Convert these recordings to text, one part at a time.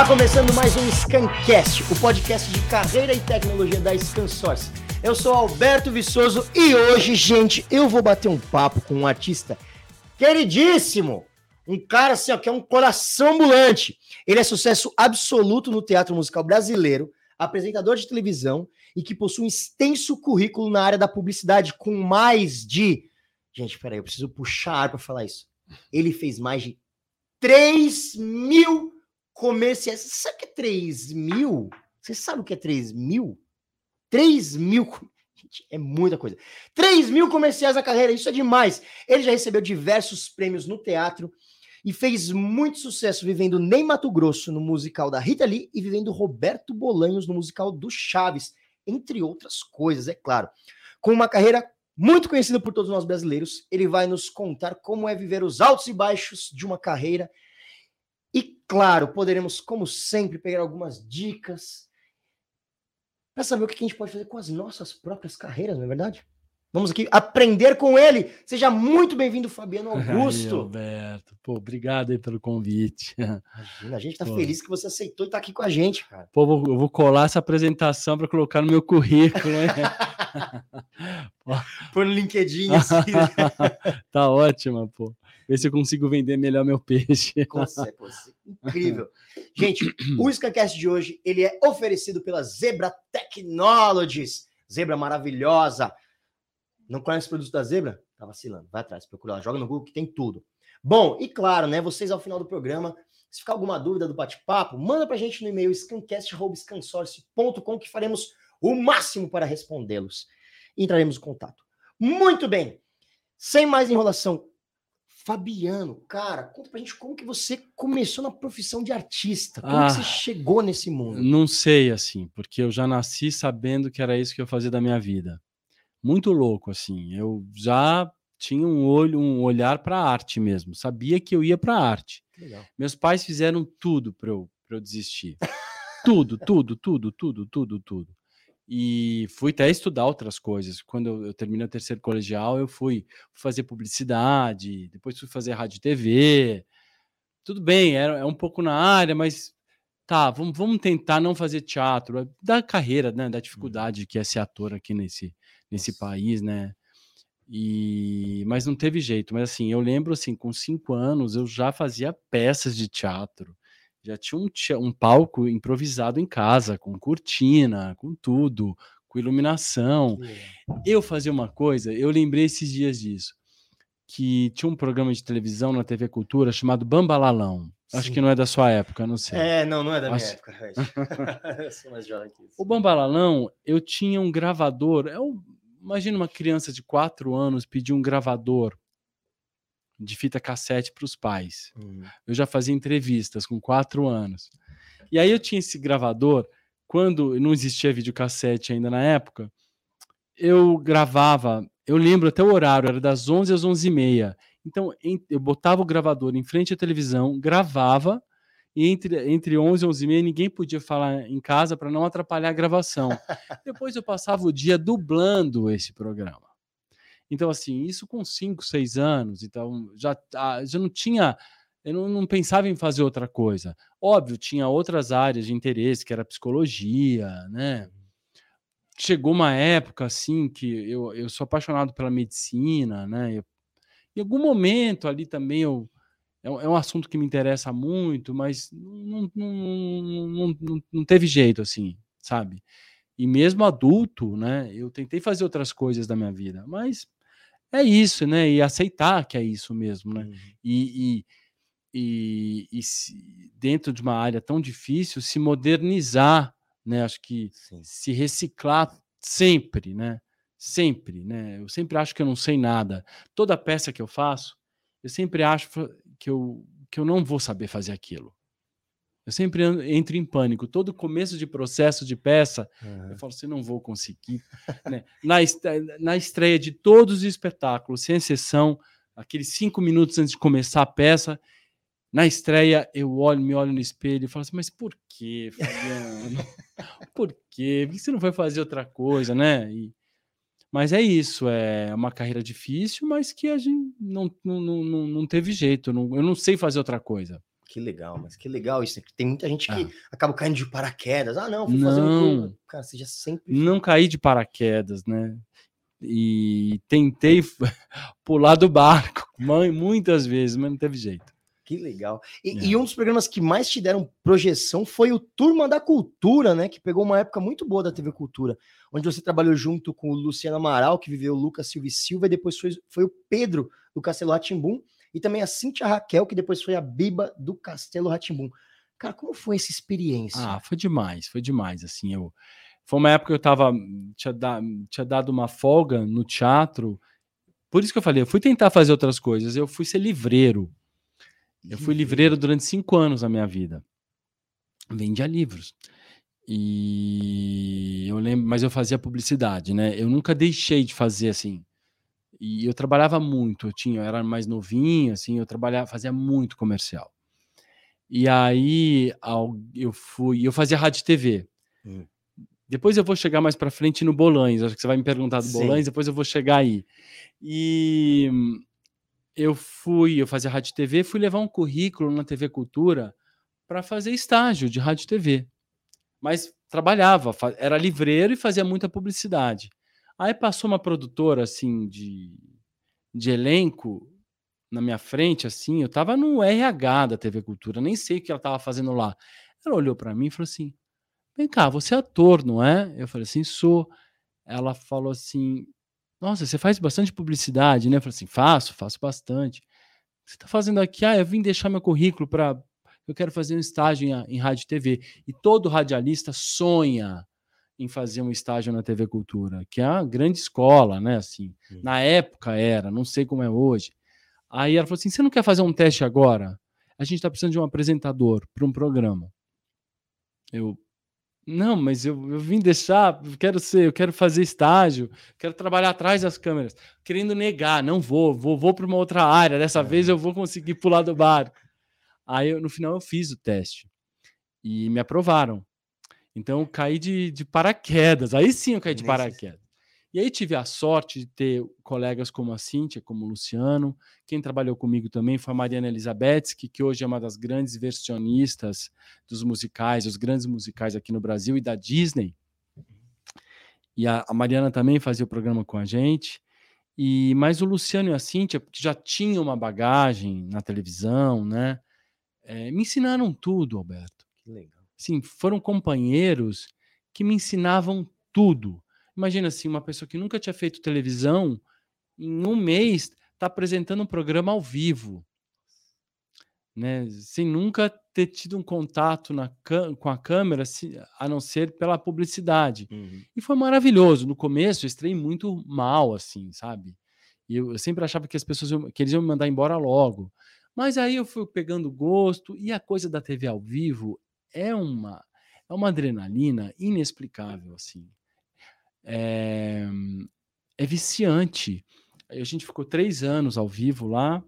Tá começando mais um Scancast, o podcast de carreira e tecnologia da ScanSource. Eu sou Alberto Viçoso e hoje, gente, eu vou bater um papo com um artista queridíssimo, um cara assim, ó, que é um coração ambulante. Ele é sucesso absoluto no teatro musical brasileiro, apresentador de televisão e que possui um extenso currículo na área da publicidade com mais de. Gente, peraí, eu preciso puxar ar para falar isso. Ele fez mais de 3 mil comerciais. Você sabe o que é 3 mil? Você sabe o que é 3 mil? 3 mil. Gente, é muita coisa. 3 mil comerciais na carreira, isso é demais. Ele já recebeu diversos prêmios no teatro e fez muito sucesso vivendo Ney Mato Grosso no musical da Rita Lee e vivendo Roberto Bolanhos no musical do Chaves, entre outras coisas, é claro. Com uma carreira muito conhecida por todos nós brasileiros, ele vai nos contar como é viver os altos e baixos de uma carreira. Claro, poderemos, como sempre, pegar algumas dicas para saber o que a gente pode fazer com as nossas próprias carreiras, não é verdade? Vamos aqui aprender com ele. Seja muito bem-vindo, Fabiano Augusto. Aí, Alberto. Pô, obrigado aí pelo convite. Imagina, a gente tá Pô. feliz que você aceitou e tá aqui com a gente, cara. Pô, vou, eu vou colar essa apresentação para colocar no meu currículo, hein? Por LinkedIn, assim. tá ótima, pô. Ver se eu consigo vender melhor meu peixe. Consegue, incrível. Gente, o Scancast de hoje, ele é oferecido pela Zebra Technologies. Zebra maravilhosa não conhece os produtos da Zebra? Tá vacilando. Vai atrás, procura lá, joga no Google que tem tudo. Bom, e claro, né, vocês ao final do programa, se ficar alguma dúvida do bate-papo, manda pra gente no e-mail scancast.scansource.com que faremos o máximo para respondê-los. Entraremos em contato. Muito bem. Sem mais enrolação, Fabiano, cara, conta pra gente como que você começou na profissão de artista. Como ah, que você chegou nesse mundo? Não sei, assim, porque eu já nasci sabendo que era isso que eu fazia da minha vida muito louco, assim. Eu já tinha um olho, um olhar para arte mesmo. Sabia que eu ia para arte. Legal. Meus pais fizeram tudo para eu, eu desistir. tudo, tudo, tudo, tudo, tudo, tudo. E fui até estudar outras coisas. Quando eu, eu terminei o terceiro colegial, eu fui fazer publicidade, depois fui fazer rádio e TV. Tudo bem, era é um pouco na área, mas tá, vamos, vamos tentar não fazer teatro. Da carreira, né, da uhum. dificuldade que é ser ator aqui nesse, nesse país, né? E mas não teve jeito. Mas assim, eu lembro assim, com cinco anos eu já fazia peças de teatro, já tinha um, um palco improvisado em casa, com cortina, com tudo, com iluminação. Eu fazia uma coisa, eu lembrei esses dias disso, que tinha um programa de televisão na TV Cultura chamado Bambalalão. Sim. Acho que não é da sua época, não sei. É, não, não é da Acho... minha época. eu sou mais jovem que isso. O Bambalalão, eu tinha um gravador, é um Imagina uma criança de quatro anos pedir um gravador de fita cassete para os pais. Uhum. Eu já fazia entrevistas com quatro anos. E aí eu tinha esse gravador, quando não existia videocassete ainda na época, eu gravava, eu lembro até o horário, era das 11 às 11 e meia. Então eu botava o gravador em frente à televisão, gravava, e entre, entre 11 e 11 e meia ninguém podia falar em casa para não atrapalhar a gravação. Depois eu passava o dia dublando esse programa. Então, assim, isso com 5, 6 anos, então já, ah, já não tinha, eu não, não, pensava em fazer outra coisa. Óbvio, tinha outras áreas de interesse, que era psicologia, né? Chegou uma época, assim, que eu, eu sou apaixonado pela medicina, né? Eu, em algum momento ali também eu é um, é assunto que me interessa muito, mas não, não, não, não teve jeito, assim, sabe? E mesmo adulto, né? Eu tentei fazer outras coisas da minha vida, mas é isso, né? E aceitar que é isso mesmo, né? Uhum. E, e, e, e se, dentro de uma área tão difícil, se modernizar, né? Acho que Sim. se reciclar sempre, né? Sempre, né? Eu sempre acho que eu não sei nada. Toda peça que eu faço, eu sempre acho que eu, que eu não vou saber fazer aquilo. Eu sempre entro em pânico. Todo começo de processo de peça, uhum. eu falo assim, não vou conseguir. né? na, na estreia de todos os espetáculos, sem exceção, aqueles cinco minutos antes de começar a peça, na estreia, eu olho, me olho no espelho e falo assim, mas por que, Fabiano? por quê? Por que você não vai fazer outra coisa, né? E, mas é isso, é uma carreira difícil, mas que a gente não, não, não, não teve jeito. Não, eu não sei fazer outra coisa. Que legal, mas que legal isso. Tem muita gente que Ah. acaba caindo de paraquedas. Ah, não, fui fazer um Não. Cara, você já sempre. Não caí de paraquedas, né? E tentei pular do barco mãe, muitas vezes, mas não teve jeito. Que legal. E, É. e um dos programas que mais te deram projeção foi o Turma da Cultura, né? Que pegou uma época muito boa da TV Cultura, onde você trabalhou junto com o Luciano Amaral, que viveu o Lucas Silva e Silva, e depois foi, foi o Pedro do Castelo Ratimbum, e também a Cíntia Raquel, que depois foi a Biba do Castelo Ratimbum. Cara, como foi essa experiência? Ah, foi demais, foi demais. Assim, eu foi uma época que eu tava tinha, da- tinha dado uma folga no teatro. Por isso que eu falei, eu fui tentar fazer outras coisas. Eu fui ser livreiro. Eu fui livreiro durante cinco anos na minha vida. Vendia livros. E eu lembro, mas eu fazia publicidade, né? Eu nunca deixei de fazer assim. E eu trabalhava muito, eu tinha, eu era mais novinho, assim, eu trabalhava, fazia muito comercial. E aí eu fui, eu fazia rádio e TV. Hum. Depois eu vou chegar mais para frente no Bolanhos, acho que você vai me perguntar do Sim. Depois eu vou chegar aí. E eu fui, eu fazia rádio e TV, fui levar um currículo na TV Cultura para fazer estágio de rádio e TV. Mas trabalhava, era livreiro e fazia muita publicidade. Aí passou uma produtora assim de, de elenco na minha frente, assim, eu tava no RH da TV Cultura, nem sei o que ela tava fazendo lá. Ela olhou para mim e falou assim: "Vem cá, você é ator, não é?" Eu falei assim: "Sou". Ela falou assim: "Nossa, você faz bastante publicidade, né?" Eu falei assim: "Faço, faço bastante". O que você está fazendo aqui? Ah, eu vim deixar meu currículo para. Eu quero fazer um estágio em, em rádio e TV. E todo radialista sonha em fazer um estágio na TV Cultura, que é uma grande escola, né? Assim, na época era, não sei como é hoje. Aí ela falou assim: você não quer fazer um teste agora? A gente está precisando de um apresentador para um programa. Eu. Não, mas eu, eu vim deixar, eu quero ser, eu quero fazer estágio, quero trabalhar atrás das câmeras, querendo negar, não vou, vou, vou para uma outra área, dessa vez eu vou conseguir pular do barco. Aí eu, no final eu fiz o teste e me aprovaram. Então eu caí de, de paraquedas, aí sim eu caí de paraquedas. E aí tive a sorte de ter colegas como a Cíntia, como o Luciano. Quem trabalhou comigo também foi a Mariana Elizabeth, que, hoje é uma das grandes versionistas dos musicais, os grandes musicais aqui no Brasil e da Disney. E a, a Mariana também fazia o programa com a gente. E mas o Luciano e a Cíntia, que já tinham uma bagagem na televisão, né? eh, me ensinaram tudo, Alberto. Que legal. Assim, foram companheiros que me ensinavam tudo. Imagina assim, uma pessoa que nunca tinha feito televisão, em um mês está apresentando um programa ao vivo, né? Sem nunca ter tido um contato na com a câmera, a não ser pela publicidade. Uhum. E foi maravilhoso. No começo, eu estrei muito mal, assim, sabe? E eu, eu sempre achava que as pessoas iam- que eles iam me mandar embora logo. Mas aí eu fui pegando gosto e a coisa da TV ao vivo é uma é uma adrenalina inexplicável, assim. É, é viciante. A gente ficou três anos ao vivo lá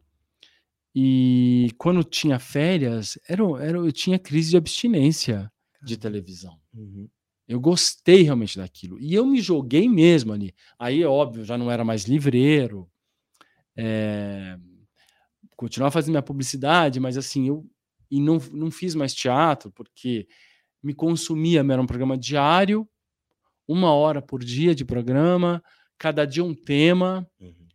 e quando tinha férias, era, era, eu tinha crise de abstinência de televisão. Uhum. Eu gostei realmente daquilo. E eu me joguei mesmo ali. Aí, é óbvio, já não era mais livreiro. É... Continuava fazendo minha publicidade, mas assim, eu e não, não fiz mais teatro, porque me consumia, era um programa diário, uma hora por dia de programa, cada dia um tema. Uhum.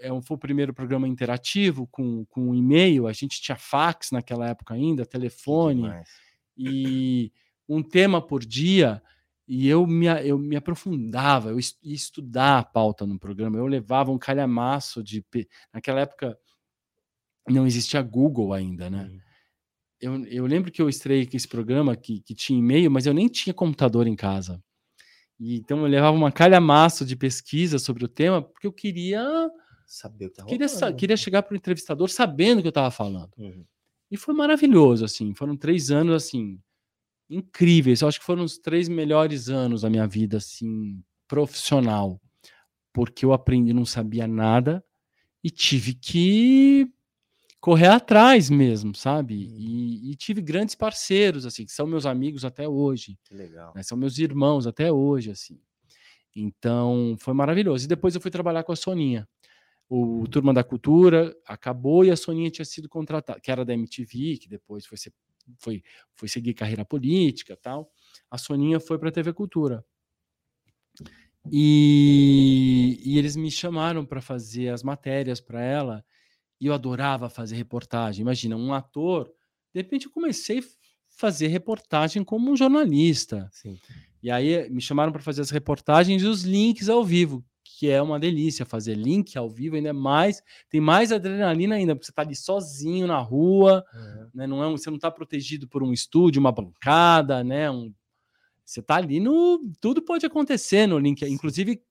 É foi o primeiro programa interativo, com, com e-mail. A gente tinha fax naquela época ainda, telefone e um tema por dia e eu me, eu me aprofundava, eu ia estudar a pauta no programa, eu levava um calhamaço de... Naquela época não existia Google ainda, né? Uhum. Eu, eu lembro que eu estreiei com esse programa que, que tinha e-mail, mas eu nem tinha computador em casa. E, então eu levava uma calhamaço de pesquisa sobre o tema, porque eu queria, Saber o que tá queria, sa- queria chegar para o entrevistador sabendo o que eu estava falando. Uhum. E foi maravilhoso, assim. Foram três anos, assim, incríveis. Eu acho que foram os três melhores anos da minha vida, assim, profissional. Porque eu aprendi, não sabia nada e tive que correr atrás mesmo, sabe? E, e tive grandes parceiros, assim, que são meus amigos até hoje, Que legal. né? São meus irmãos até hoje, assim. Então, foi maravilhoso. E depois eu fui trabalhar com a Soninha. o Turma da Cultura acabou e a Soninha tinha sido contratada, que era da MTV, que depois foi, ser, foi, foi seguir carreira política tal. A Soninha foi para a TV Cultura. E, e eles me chamaram para fazer as matérias para ela, e eu adorava fazer reportagem. Imagina, um ator, de repente eu comecei a fazer reportagem como um jornalista. Sim. E aí me chamaram para fazer as reportagens e os links ao vivo, que é uma delícia fazer link ao vivo, ainda mais, tem mais adrenalina ainda, porque você está ali sozinho na rua, uhum. né? Não é um, você não está protegido por um estúdio, uma bancada, né? Um, você está ali no. Tudo pode acontecer no link, inclusive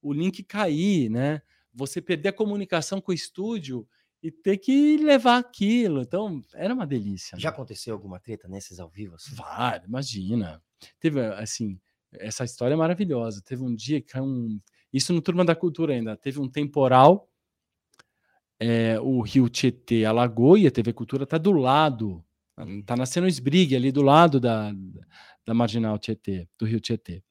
o link cair, né? Você perder a comunicação com o estúdio e ter que levar aquilo. Então, era uma delícia. Já né? aconteceu alguma treta nesses ao vivo? Assim? Várias, imagina. Teve, assim, essa história é maravilhosa. Teve um dia que um isso no Turma da Cultura ainda. Teve um temporal, é, o Rio Tietê alagou e a TV Cultura está do lado. Está nascendo esbrigue ali do lado da, da Marginal Tietê, do Rio Tietê.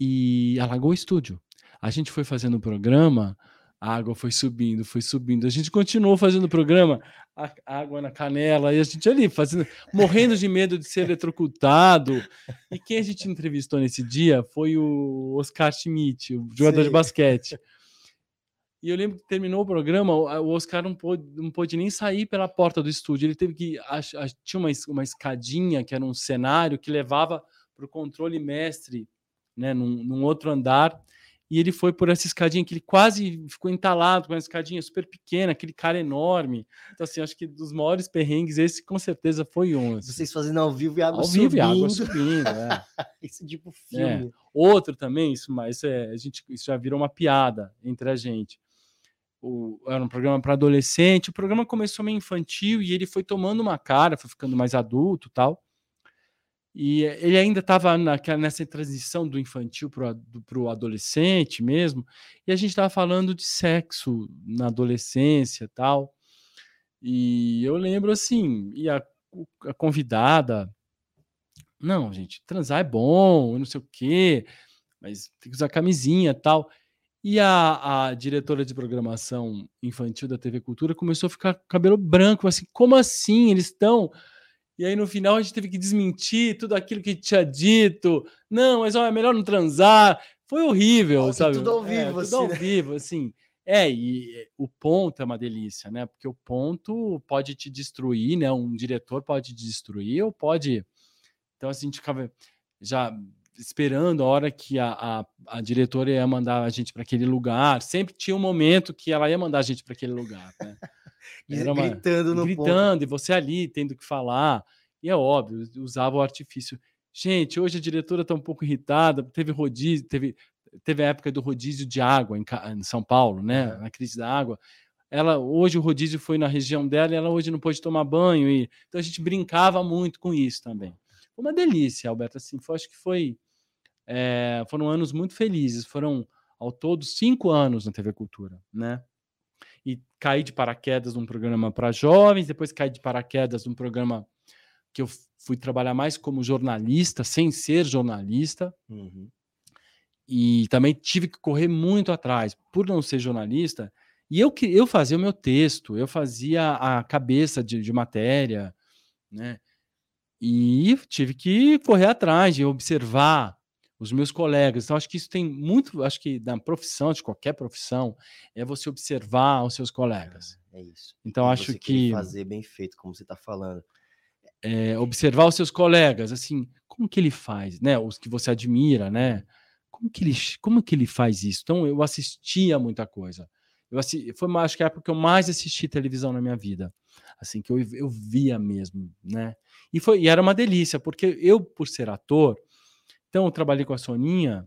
E alagou o estúdio. A gente foi fazendo o um programa, a água foi subindo, foi subindo. A gente continuou fazendo o programa, a água na canela, e a gente ali fazendo, morrendo de medo de ser eletrocutado. E quem a gente entrevistou nesse dia foi o Oscar Schmidt, o jogador Sim. de basquete. E eu lembro que terminou o programa, o Oscar não pôde, não pôde nem sair pela porta do estúdio. Ele teve que. Tinha uma, uma escadinha, que era um cenário, que levava para o controle mestre, né, num, num outro andar e ele foi por essa escadinha que ele quase ficou entalado com uma escadinha super pequena, aquele cara enorme. Então, assim, acho que dos maiores perrengues, esse com certeza foi um. Assim. Vocês fazendo ao vivo e água ao subindo. Ao vivo e água subindo, é. Esse tipo filme. É. Outro também, isso, mas é, a gente, isso já virou uma piada entre a gente. O, era um programa para adolescente, o programa começou meio infantil e ele foi tomando uma cara, foi ficando mais adulto tal. E ele ainda estava nessa transição do infantil para o adolescente mesmo, e a gente estava falando de sexo na adolescência tal. E eu lembro assim, e a, a convidada, não, gente, transar é bom, não sei o quê, mas tem que usar camisinha tal. E a, a, diretora de programação infantil da TV Cultura começou a ficar com cabelo branco, assim, como assim? Eles estão e aí no final a gente teve que desmentir tudo aquilo que tinha dito. Não, mas ó, é melhor não transar. Foi horrível, sabe? Tudo ao vivo, é, assim. Tudo ao né? vivo, assim. É, e o ponto é uma delícia, né? Porque o ponto pode te destruir, né? Um diretor pode te destruir ou pode. Então, assim, a gente ficava já esperando a hora que a, a, a diretora ia mandar a gente para aquele lugar. Sempre tinha um momento que ela ia mandar a gente para aquele lugar, né? Era uma, gritando no Gritando, ponto. e você ali tendo que falar. E é óbvio, usava o artifício. Gente, hoje a diretora está um pouco irritada, teve rodízio, teve, teve a época do rodízio de água em, em São Paulo, né? É. Na crise da água. Ela hoje o rodízio foi na região dela e ela hoje não pôde tomar banho. E, então a gente brincava muito com isso também. Foi uma delícia, Alberto. Assim, foi, acho que foi. É, foram anos muito felizes. Foram, ao todo, cinco anos na TV Cultura, né? E caí de paraquedas num programa para jovens, depois caí de paraquedas num programa que eu fui trabalhar mais como jornalista, sem ser jornalista. Uhum. E também tive que correr muito atrás, por não ser jornalista. E eu, eu fazia o meu texto, eu fazia a cabeça de, de matéria, né? E tive que correr atrás de observar os meus colegas. Então, acho que isso tem muito, acho que na profissão, de qualquer profissão, é você observar os seus colegas. É, é isso. Então, e acho que. Fazer bem feito, como você está falando. É, observar os seus colegas, assim, como que ele faz, né? Os que você admira, né? Como que ele, como que ele faz isso? Então, eu assistia muita coisa. Eu assisti, foi, acho que a época que eu mais assisti televisão na minha vida. Assim, que eu, eu via mesmo, né? E, foi, e era uma delícia, porque eu, por ser ator, então, eu trabalhei com a Soninha,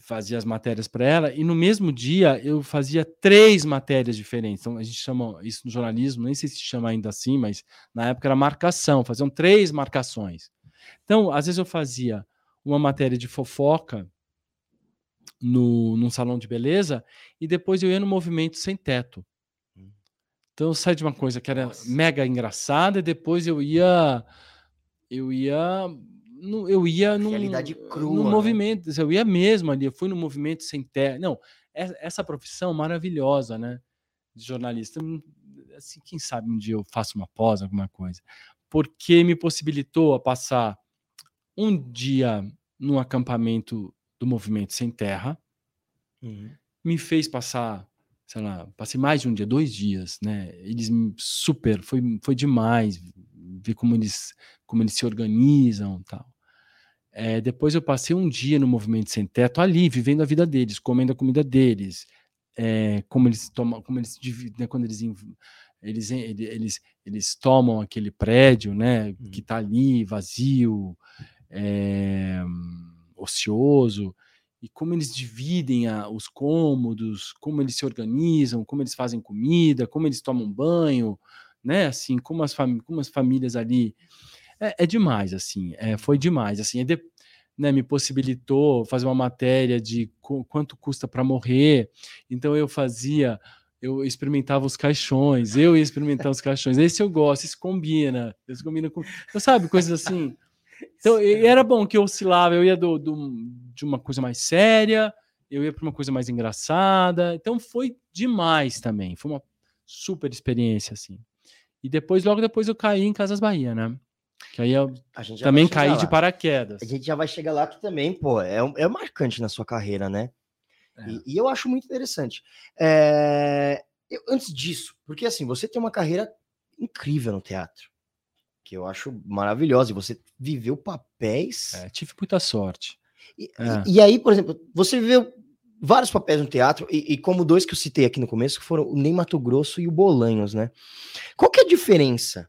fazia as matérias para ela, e no mesmo dia eu fazia três matérias diferentes. Então, a gente chama isso no jornalismo, nem sei se chama ainda assim, mas na época era marcação, faziam três marcações. Então, às vezes eu fazia uma matéria de fofoca no, num salão de beleza, e depois eu ia no movimento sem teto. Hum. Então eu saí de uma coisa que era Nossa. mega engraçada, e depois eu ia eu ia no, eu ia num, Realidade crua, no né? movimento, eu ia mesmo ali, eu fui no movimento sem terra. Não, essa profissão maravilhosa, né? De jornalista. Hum, assim, quem sabe um dia eu faço uma pós, alguma coisa. Porque me possibilitou a passar um dia no acampamento do Movimento Sem Terra, uhum. me fez passar, sei lá, passei mais de um dia, dois dias, né? Eles super, foi, foi demais ver como eles, como eles se organizam tal. É, depois eu passei um dia no Movimento Sem Teto ali, vivendo a vida deles, comendo a comida deles, é, como eles tomam, como eles né, quando eles eles, eles eles tomam aquele prédio, né, uhum. que está ali vazio, é, ocioso, e como eles dividem a, os cômodos, como eles se organizam, como eles fazem comida, como eles tomam banho, né? Assim, como as, como as famílias ali. É, é demais, assim, é, foi demais. Assim, de, né, me possibilitou fazer uma matéria de quanto custa para morrer. Então eu fazia, eu experimentava os caixões, eu ia experimentar os caixões. Esse eu gosto, isso combina, isso combina com, então, sabe, coisas assim. Então era bom que eu oscilava, eu ia do, do de uma coisa mais séria, eu ia para uma coisa mais engraçada. Então foi demais também, foi uma super experiência assim. E depois, logo depois, eu caí em Casas Bahia, né? Que aí eu também caí lá. de paraquedas. A gente já vai chegar lá que também, pô, é, é marcante na sua carreira, né? É. E, e, eu acho muito interessante. É, eu, antes disso, porque assim, você tem uma carreira incrível no teatro, que eu acho maravilhosa, e você viveu papéis. É, tive muita sorte. E, é. e, e, aí, por exemplo, você viveu vários papéis no teatro, e, e, como dois que eu citei aqui no começo, que foram o Ney Mato Grosso e o Bolanhos, né? Qual que é a diferença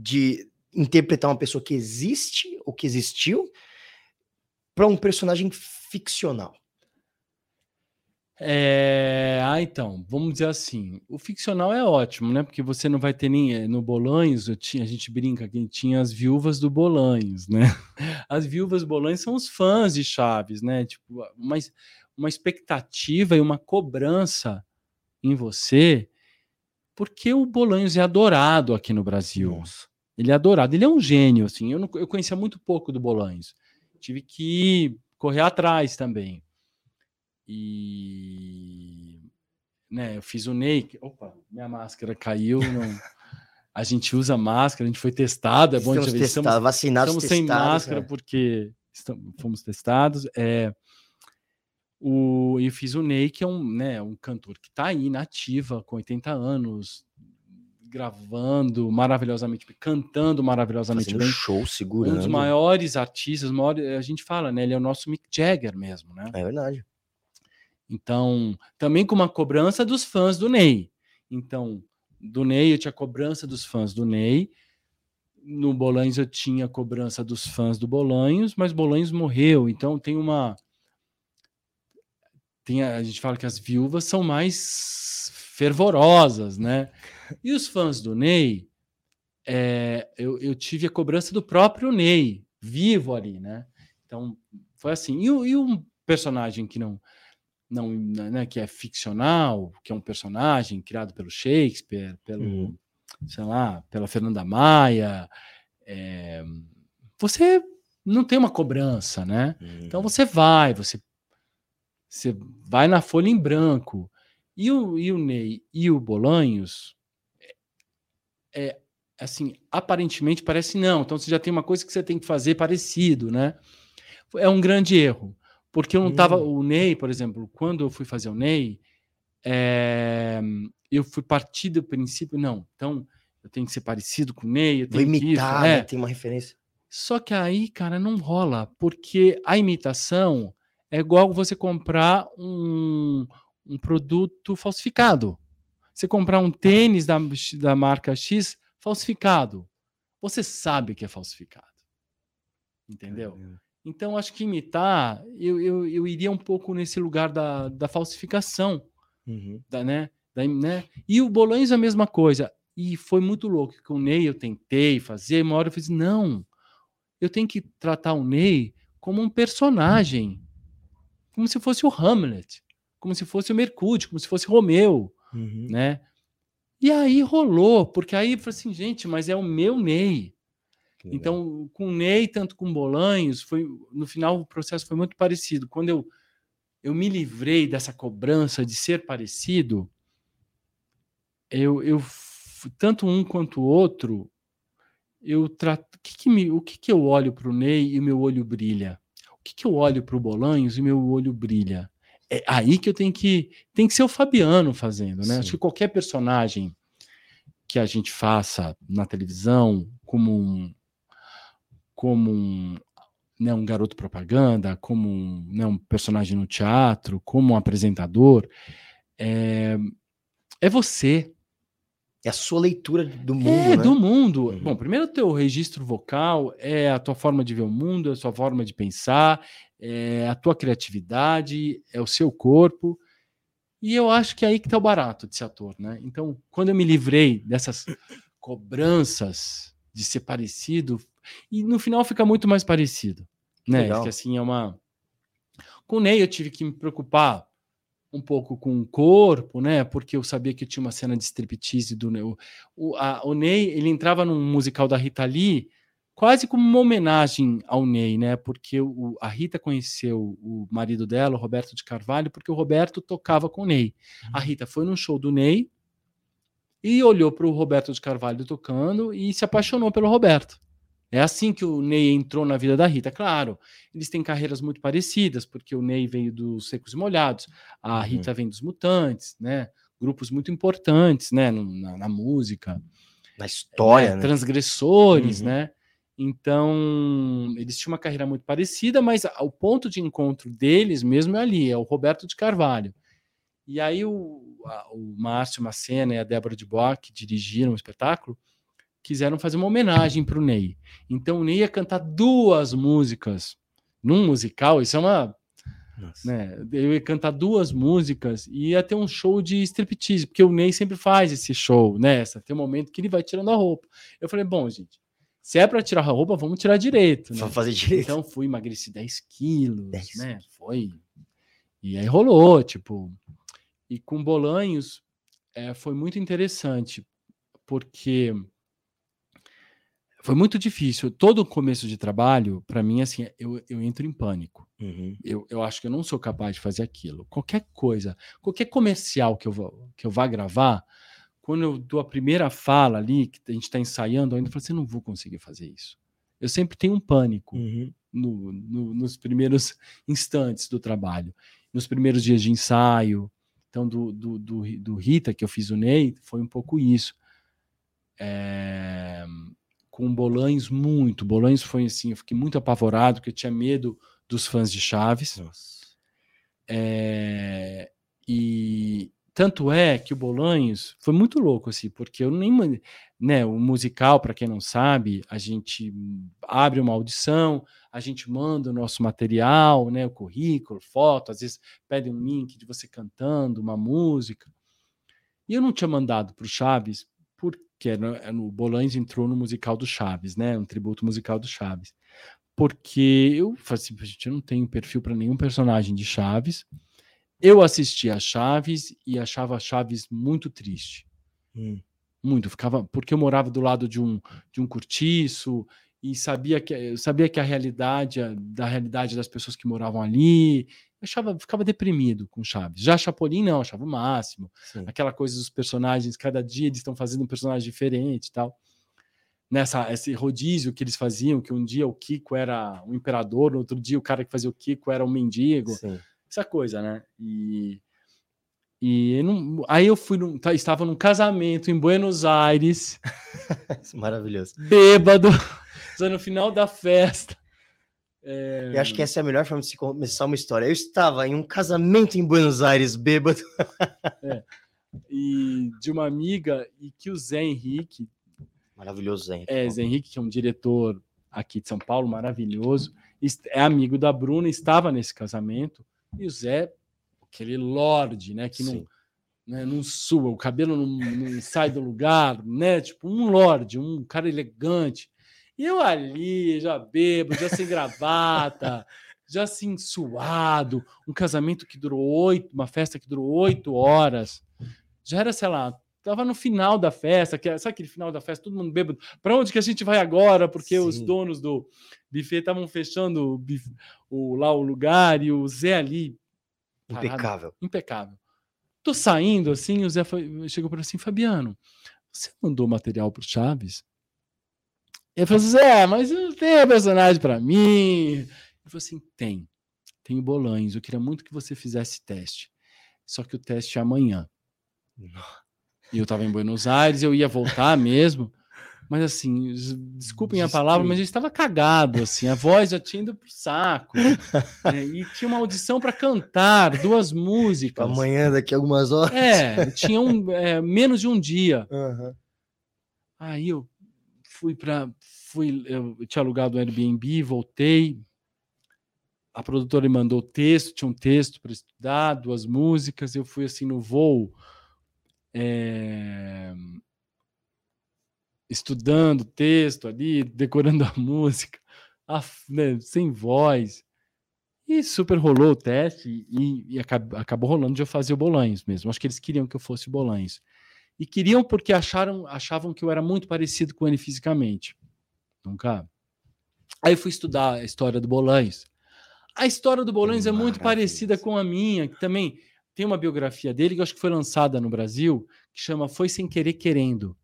de interpretar uma pessoa que existe ou que existiu para um personagem ficcional? É... Ah, então, vamos dizer assim, o ficcional é ótimo, né? Porque você não vai ter nem eh, no Bolanhos, tinha, a gente brinca que tinha as viúvas do Bolanhos, né? As viúvas do Bolanhos são os fãs de Chaves, né? Tipo, uma, uma expectativa e uma cobrança em você, porque o Bolanhos é adorado aqui no Brasil. Nossa. Ele é adorado, ele é um gênio, assim. Eu, não, eu conhecia muito pouco do Bolanhos. Tive que correr atrás também. E né, eu fiz o Ney. Opa, minha máscara caiu. Não... a gente usa máscara, a gente foi testado. É bom estamos testados, estamos, vacinados, estamos sem máscara é. porque estamos, fomos testados. É, o, eu fiz o Ney, que é um, né, um cantor que está aí nativa, com 80 anos, gravando maravilhosamente, cantando maravilhosamente Fazendo bem. show segurando. Um dos maiores artistas, a gente fala, né? Ele é o nosso Mick Jagger mesmo, né? É verdade. Então, também com uma cobrança dos fãs do Ney. Então, do Ney eu tinha cobrança dos fãs do Ney. No Bolanhos eu tinha cobrança dos fãs do Bolanhos, mas Bolanhos morreu. Então tem uma tem a, a gente fala que as viúvas são mais fervorosas, né? E os fãs do Ney, é, eu, eu tive a cobrança do próprio Ney, vivo ali, né? Então foi assim. E, e um personagem que não não né, que é ficcional, que é um personagem criado pelo Shakespeare, pelo, uhum. sei lá, pela Fernanda Maia, é, você não tem uma cobrança, né? Uhum. Então você vai, você, você vai na folha em branco. E o, e o Ney e o Bolanhos, é assim, aparentemente parece não. Então você já tem uma coisa que você tem que fazer parecido, né? É um grande erro. Porque eu não estava. Hum. O Ney, por exemplo, quando eu fui fazer o Ney, é, eu fui partir do princípio, não, então eu tenho que ser parecido com o Ney, eu tenho Vou imitar, que isso, é. tem uma referência. Só que aí, cara, não rola, porque a imitação é igual você comprar um, um produto falsificado. Você comprar um tênis da, da marca X falsificado. Você sabe que é falsificado. Entendeu? É, então, acho que imitar, eu, eu, eu iria um pouco nesse lugar da, da falsificação. Uhum. Da, né, da, né? E o Bolanhos é a mesma coisa. E foi muito louco que o Ney eu tentei fazer, uma hora eu fiz, não, eu tenho que tratar o Ney como um personagem, como se fosse o Hamlet, como se fosse o Mercúrio, como se fosse Romeu, uhum. né? E aí rolou, porque aí eu falei assim, gente, mas é o meu Ney. Então, com o Ney, tanto com Bolanhos, foi, no final o processo foi muito parecido. Quando eu eu me livrei dessa cobrança de ser parecido, eu, eu tanto um quanto o outro, eu trato. O que, que, me, o que, que eu olho para o Ney e meu olho brilha? O que, que eu olho para o Bolanhos e meu olho brilha? É aí que eu tenho que. Tem que ser o Fabiano fazendo, né? Sim. Acho que qualquer personagem que a gente faça na televisão, como um, como um, né, um garoto propaganda, como um, né, um personagem no teatro, como um apresentador, é, é você. É a sua leitura do mundo. É, né? do mundo. Uhum. Bom, primeiro o teu registro vocal, é a tua forma de ver o mundo, é a sua forma de pensar, é a tua criatividade, é o seu corpo. E eu acho que é aí que tá o barato de ser ator, né? Então, quando eu me livrei dessas cobranças de ser parecido, e no final fica muito mais parecido, né? Legal. Que assim é uma. Com o Ney eu tive que me preocupar um pouco com o corpo, né? Porque eu sabia que tinha uma cena de striptease do Ney. O, a, o Ney, ele entrava num musical da Rita Lee quase como uma homenagem ao Ney, né? Porque o, a Rita conheceu o marido dela, o Roberto de Carvalho, porque o Roberto tocava com o Ney. Uhum. A Rita foi num show do Ney e olhou para o Roberto de Carvalho tocando e se apaixonou pelo Roberto. É assim que o Ney entrou na vida da Rita. Claro, eles têm carreiras muito parecidas, porque o Ney veio dos Secos e Molhados, a uhum. Rita uhum. vem dos Mutantes, né? Grupos muito importantes, né? Na, na música. Na história, é, né? Transgressores, uhum. né? Então, eles tinham uma carreira muito parecida, mas o ponto de encontro deles mesmo é ali, é o Roberto de Carvalho. E aí o, a, o Márcio Macena e a Débora de Bois, que dirigiram o espetáculo, quiseram fazer uma homenagem para o Ney. Então o Ney ia cantar duas músicas num musical, isso é uma. Né, eu ia cantar duas músicas e ia ter um show de striptease, porque o Ney sempre faz esse show, né? Tem um momento que ele vai tirando a roupa. Eu falei, bom, gente, se é para tirar a roupa, vamos tirar direito. Né? Vamos fazer direito. Então fui, emagreci 10 quilos, 10. né? Foi. E aí rolou, tipo. E com Bolanhos é, foi muito interessante, porque foi muito difícil. Todo começo de trabalho, para mim, assim, eu, eu entro em pânico. Uhum. Eu, eu acho que eu não sou capaz de fazer aquilo. Qualquer coisa, qualquer comercial que eu, vou, que eu vá gravar, quando eu dou a primeira fala ali, que a gente está ensaiando, eu ainda falo assim, não vou conseguir fazer isso. Eu sempre tenho um pânico uhum. no, no, nos primeiros instantes do trabalho, nos primeiros dias de ensaio. Então, do, do, do, do Rita, que eu fiz o Ney, foi um pouco isso. É com Bolanhos muito. Bolanhos foi assim, eu fiquei muito apavorado, porque eu tinha medo dos fãs de Chaves. É, e tanto é que o Bolanhos foi muito louco, assim, porque eu nem. Né, o musical, para quem não sabe, a gente abre uma audição, a gente manda o nosso material, né, o currículo, foto, às vezes pede um link de você cantando uma música. E eu não tinha mandado para o Chaves que no, é no Bolanhos entrou no musical do Chaves, né? Um tributo musical do Chaves. Porque eu falei assim, gente, eu não tenho perfil para nenhum personagem de Chaves. Eu assistia a Chaves e achava a Chaves muito triste. Hum. Muito, ficava porque eu morava do lado de um de um cortiço e sabia que eu sabia que a realidade da realidade das pessoas que moravam ali achava, ficava deprimido com Chaves. Já Chapolin não, achava o máximo. Sim. Aquela coisa dos personagens, cada dia eles estão fazendo um personagem diferente e tal. Nessa esse rodízio que eles faziam, que um dia o Kiko era o imperador, no outro dia o cara que fazia o Kiko era o mendigo. Sim. Essa coisa, né? E e não, aí eu fui num, tá, estava num casamento em Buenos Aires. Maravilhoso. Bêbado. no final da festa. É... Eu acho que essa é a melhor forma de se começar uma história. Eu estava em um casamento em Buenos Aires, bêbado. é. E de uma amiga, e que o Zé Henrique. Maravilhoso, Zé Henrique. É, Zé Henrique, que é um diretor aqui de São Paulo, maravilhoso. É amigo da Bruna, estava nesse casamento. E o Zé, aquele lorde, né? Que não, né, não sua, o cabelo não, não sai do lugar, né? Tipo, um lorde, um cara elegante e eu ali, já bebo, já sem gravata, já assim, suado, um casamento que durou oito, uma festa que durou oito horas. Já era, sei lá, tava no final da festa, que, sabe aquele final da festa, todo mundo bêbado. Para onde que a gente vai agora? Porque Sim. os donos do buffet estavam fechando o, o, lá o lugar e o Zé ali Impecável. impecável. Tô saindo assim, o Zé foi, chegou para assim, Fabiano, você mandou material pro Chaves? Ele falou assim, Zé, mas não tem personagem para mim. Ele falou assim, tem. Tem o Bolanhos. Eu queria muito que você fizesse teste. Só que o teste é amanhã. E eu tava em Buenos Aires, eu ia voltar mesmo. Mas assim, desculpem a palavra, mas gente estava cagado, assim, a voz já tinha ido pro saco. é, e tinha uma audição para cantar duas músicas. Amanhã, daqui a algumas horas. É, tinha um, é, menos de um dia. Uhum. Aí eu fui para. Fui, eu tinha alugado o Airbnb, voltei. A produtora me mandou o texto, tinha um texto para estudar, duas músicas. Eu fui assim no voo. É, estudando texto ali, decorando a música, a, né, sem voz. E super rolou o teste e, e acabou, acabou, rolando de eu fazer o Bolanhos mesmo. Acho que eles queriam que eu fosse o Bolanhos. E queriam porque acharam, achavam que eu era muito parecido com ele fisicamente. Nunca. Aí eu fui estudar a história do Bolanhos. A história do Bolanhos é muito parecida com a minha, que também tem uma biografia dele que eu acho que foi lançada no Brasil, que chama Foi Sem Querer Querendo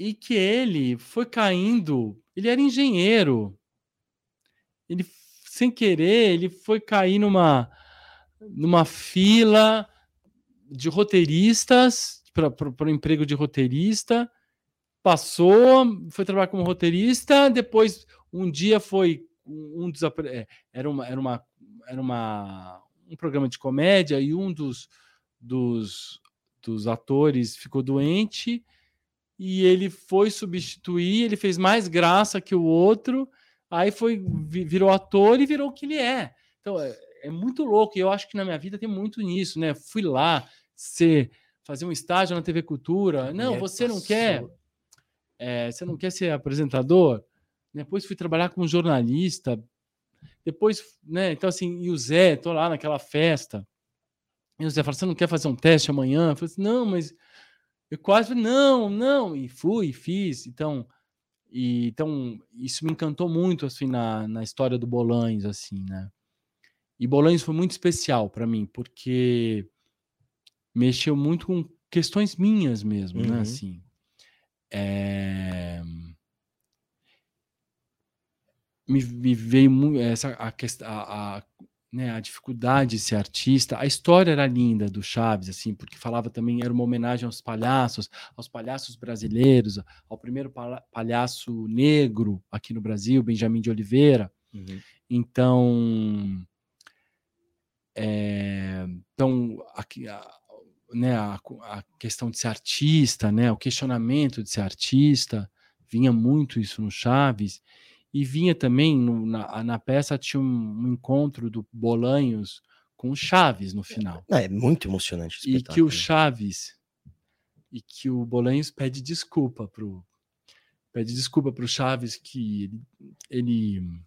e que ele foi caindo. Ele era engenheiro. Ele, sem querer, ele foi cair numa, numa fila de roteiristas para o emprego de roteirista. Passou, foi trabalhar como roteirista. Depois, um dia foi um dos é, era uma era uma era uma um programa de comédia e um dos dos, dos atores ficou doente e ele foi substituir, ele fez mais graça que o outro, aí foi virou ator e virou o que ele é. Então é, é muito louco, e eu acho que na minha vida tem muito nisso, né? Fui lá ser fazer um estágio na TV Cultura. Não, você não quer é, você não quer ser apresentador? Depois fui trabalhar como jornalista. Depois, né? Então, assim, e o Zé, tô lá naquela festa. E o Zé falou: você não quer fazer um teste amanhã? Eu falei assim, não, mas eu quase não, não, e fui, fiz. Então, e, então isso me encantou muito assim na, na história do Bolanhos, assim, né? E Bolanhos foi muito especial para mim, porque mexeu muito com questões minhas mesmo, né, uhum. né? Assim, é... me, me, veio muito essa a, a, a né, a dificuldade de ser artista. A história era linda do Chaves, assim, porque falava também, era uma homenagem aos palhaços, aos palhaços brasileiros, ao primeiro palhaço negro aqui no Brasil, Benjamin de Oliveira. Uhum. Então, é, então aqui, a, né, a, a, questão de ser artista, né, o questionamento de ser artista, vinha muito isso no Chaves. E vinha também, no, na, na peça tinha um, um, encontro do Bolanhos com o Chaves no final. É, é muito emocionante. E que o Chaves e que o Bolanhos pede desculpa pro pede desculpa pro Chaves que ele, ele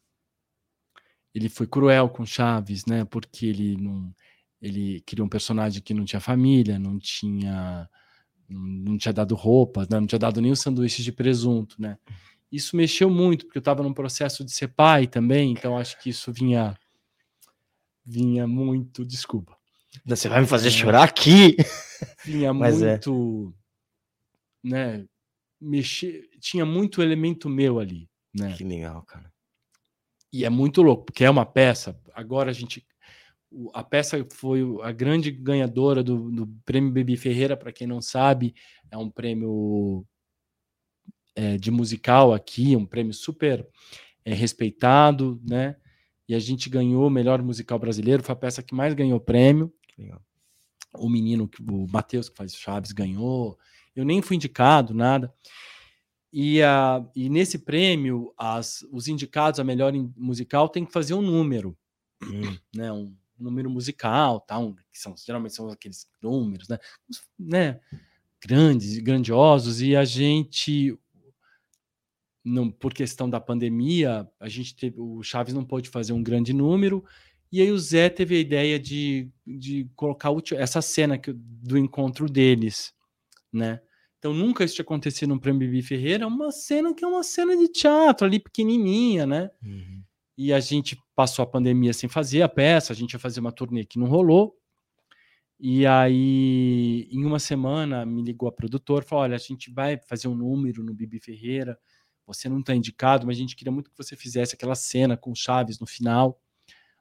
ele foi cruel com Chaves, né? Porque ele não ele criou um personagem que não tinha família, não tinha não, não tinha dado roupa, né? não tinha dado nem o sanduíche de presunto, né? Isso mexeu muito, porque eu estava num processo de ser pai também, então acho que isso vinha vinha muito, desculpa. Você vai me fazer é, chorar aqui. Vinha Mas é. muito, é. né, mexer, tinha muito elemento meu ali, né? Que legal, cara. E é muito louco, porque é uma peça, agora a gente a peça foi a grande ganhadora do, do prêmio Baby Ferreira, para quem não sabe, é um prêmio é, de musical aqui, um prêmio super é, respeitado, né? E a gente ganhou o melhor musical brasileiro, foi a peça que mais ganhou prêmio. O menino, o Matheus, que faz Chaves, ganhou. Eu nem fui indicado, nada. E, a, e nesse prêmio, as, os indicados a melhor musical têm que fazer um número, hum. né? Um número musical, tá? Um, que são, geralmente são aqueles números, né? né? Grandes, grandiosos, e a gente, não, por questão da pandemia, a gente teve, o Chaves não pôde fazer um grande número, e aí o Zé teve a ideia de, de colocar essa cena que, do encontro deles, né? Então nunca isso tinha acontecido no Prêmio Bibi Ferreira, é uma cena que é uma cena de teatro ali pequenininha, né? Uhum. E a gente passou a pandemia sem fazer a peça, a gente ia fazer uma turnê que não rolou. E aí, em uma semana, me ligou a produtora, falou: olha, a gente vai fazer um número no Bibi Ferreira. Você não está indicado, mas a gente queria muito que você fizesse aquela cena com Chaves no final.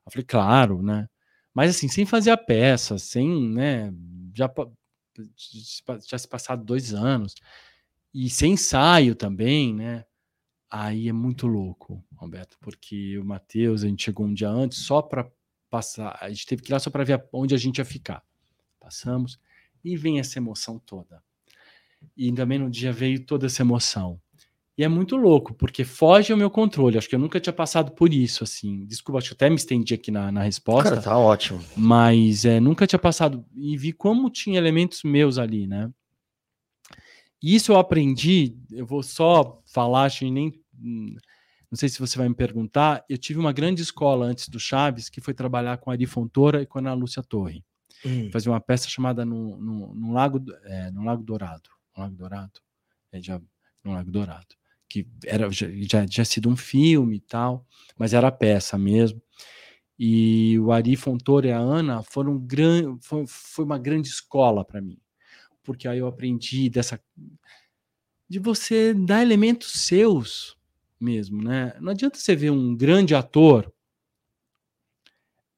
Eu falei, claro, né? Mas assim, sem fazer a peça, sem, né? Já, já se passado dois anos. E sem ensaio também, né? Aí é muito louco, Roberto, porque o Matheus, a gente chegou um dia antes só para passar, a gente teve que ir lá só para ver onde a gente ia ficar. Passamos e vem essa emoção toda. E também no dia veio toda essa emoção. E é muito louco, porque foge ao meu controle. Acho que eu nunca tinha passado por isso, assim. Desculpa, acho que até me estendi aqui na, na resposta. Cara, tá ótimo. Mas é, nunca tinha passado. E vi como tinha elementos meus ali, né? E isso eu aprendi. Eu vou só falar, acho que nem. Não sei se você vai me perguntar. Eu tive uma grande escola antes do Chaves, que foi trabalhar com a Ari Fontoura e com a Ana Lúcia Torre. Hum. Fazer uma peça chamada No, no, no Lago, é, no Lago Dourado. No Lago Dourado? É, já, no Lago Dourado que era, já tinha sido um filme e tal, mas era peça mesmo. E o Ari Fontoura e a Ana foram gran, foi, foi uma grande escola para mim, porque aí eu aprendi dessa de você dar elementos seus mesmo, né? Não adianta você ver um grande ator,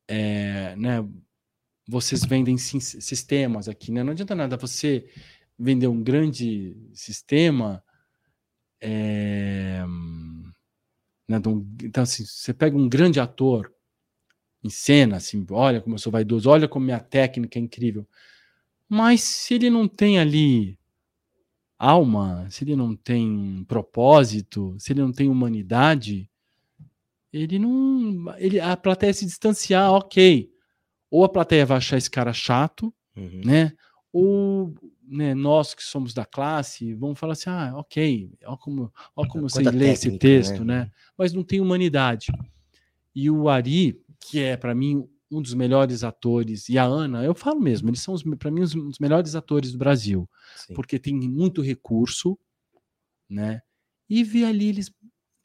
é, né? Vocês vendem sistemas aqui, né? Não adianta nada você vender um grande sistema é... Né, então, assim, você pega um grande ator em cena, assim, olha como eu sou vaidoso, olha como minha técnica é incrível. Mas se ele não tem ali alma, se ele não tem propósito, se ele não tem humanidade, ele não. Ele, a plateia se distanciar, ok. Ou a plateia vai achar esse cara chato, uhum. né? Ou né, nós que somos da classe, vamos falar assim: ah, ok, olha como, olha como você lê esse texto, né? né? Mas não tem humanidade. E o Ari, que é para mim um dos melhores atores, e a Ana, eu falo mesmo, eles são para mim os, os, melhores atores do Brasil, Sim. porque tem muito recurso, né? E ver ali eles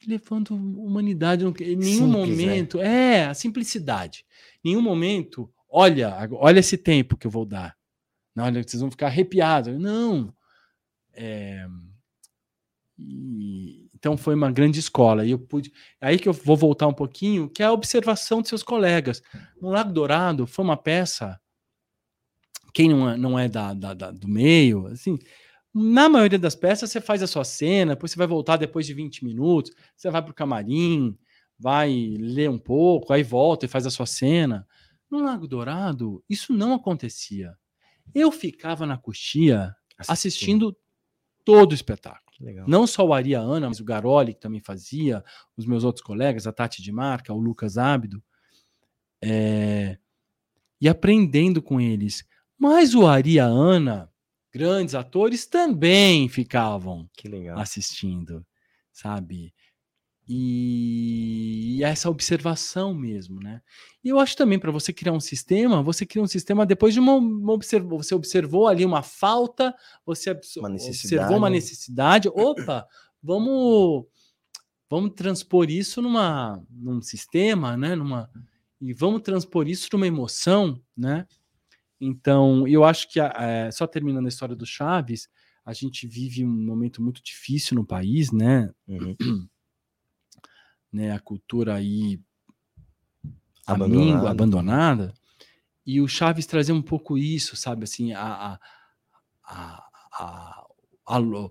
levando humanidade em nenhum Simples, né? momento, né? é a simplicidade. Em nenhum momento, olha, olha esse tempo que eu vou dar olha, vocês vão ficar arrepiados. Não. É... Então foi uma grande escola. E eu pude. Aí que eu vou voltar um pouquinho, que é a observação de seus colegas. No Lago Dourado foi uma peça. Quem não é, não é da, da, da, do meio, assim, na maioria das peças você faz a sua cena, depois você vai voltar depois de 20 minutos, você vai para o camarim, vai ler um pouco, aí volta e faz a sua cena. No Lago Dourado, isso não acontecia. Eu ficava na coxia assistindo, assistindo todo o espetáculo. Não só o Ari Ana, mas o Garoli, que também fazia, os meus outros colegas, a Tati de Marca, o Lucas Ábido, é... e aprendendo com eles. Mas o Ari e a Ana, grandes atores, também ficavam assistindo, sabe? E essa observação mesmo, né? E eu acho também para você criar um sistema, você cria um sistema depois de uma, uma observ você observou ali uma falta, você uma observou uma necessidade, opa, vamos vamos transpor isso numa num sistema, né? Numa e vamos transpor isso numa emoção, né? Então, eu acho que é, só terminando a história do Chaves, a gente vive um momento muito difícil no país, né? Uhum né, a cultura aí abandonada. abandonada. E o Chaves trazia um pouco isso, sabe? Assim, a, a, a, a,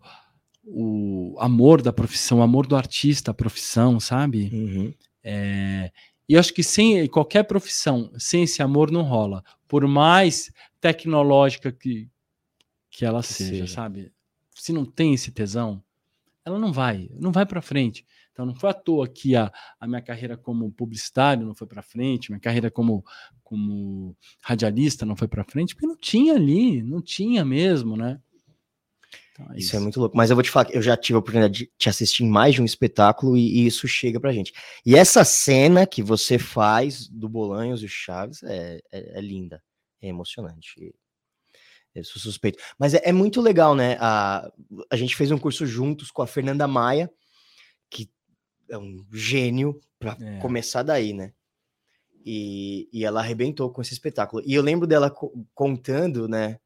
o amor da profissão, o amor do artista, a profissão, sabe? Uhum. É, e acho que sem qualquer profissão, sem esse amor não rola. Por mais tecnológica que, que ela que seja, seja, sabe? Se não tem esse tesão, ela não vai, não vai para frente. Então não foi à toa que a, a minha carreira como publicitário não foi para frente, minha carreira como, como radialista não foi para frente, porque não tinha ali, não tinha mesmo, né? Então, é isso. isso. é muito louco. Mas eu vou te falar eu já tive a oportunidade de te assistir em mais de um espetáculo e, e isso chega pra gente. E essa cena que você faz do Bolanhos e o Chaves é, é, é linda, é emocionante. Eu sou suspeito. Mas é, é, muito legal, né? A, a gente fez um curso juntos com a Fernanda Maia, é um gênio para é. começar daí, né? E, e ela arrebentou com esse espetáculo. E eu lembro dela co contando, né?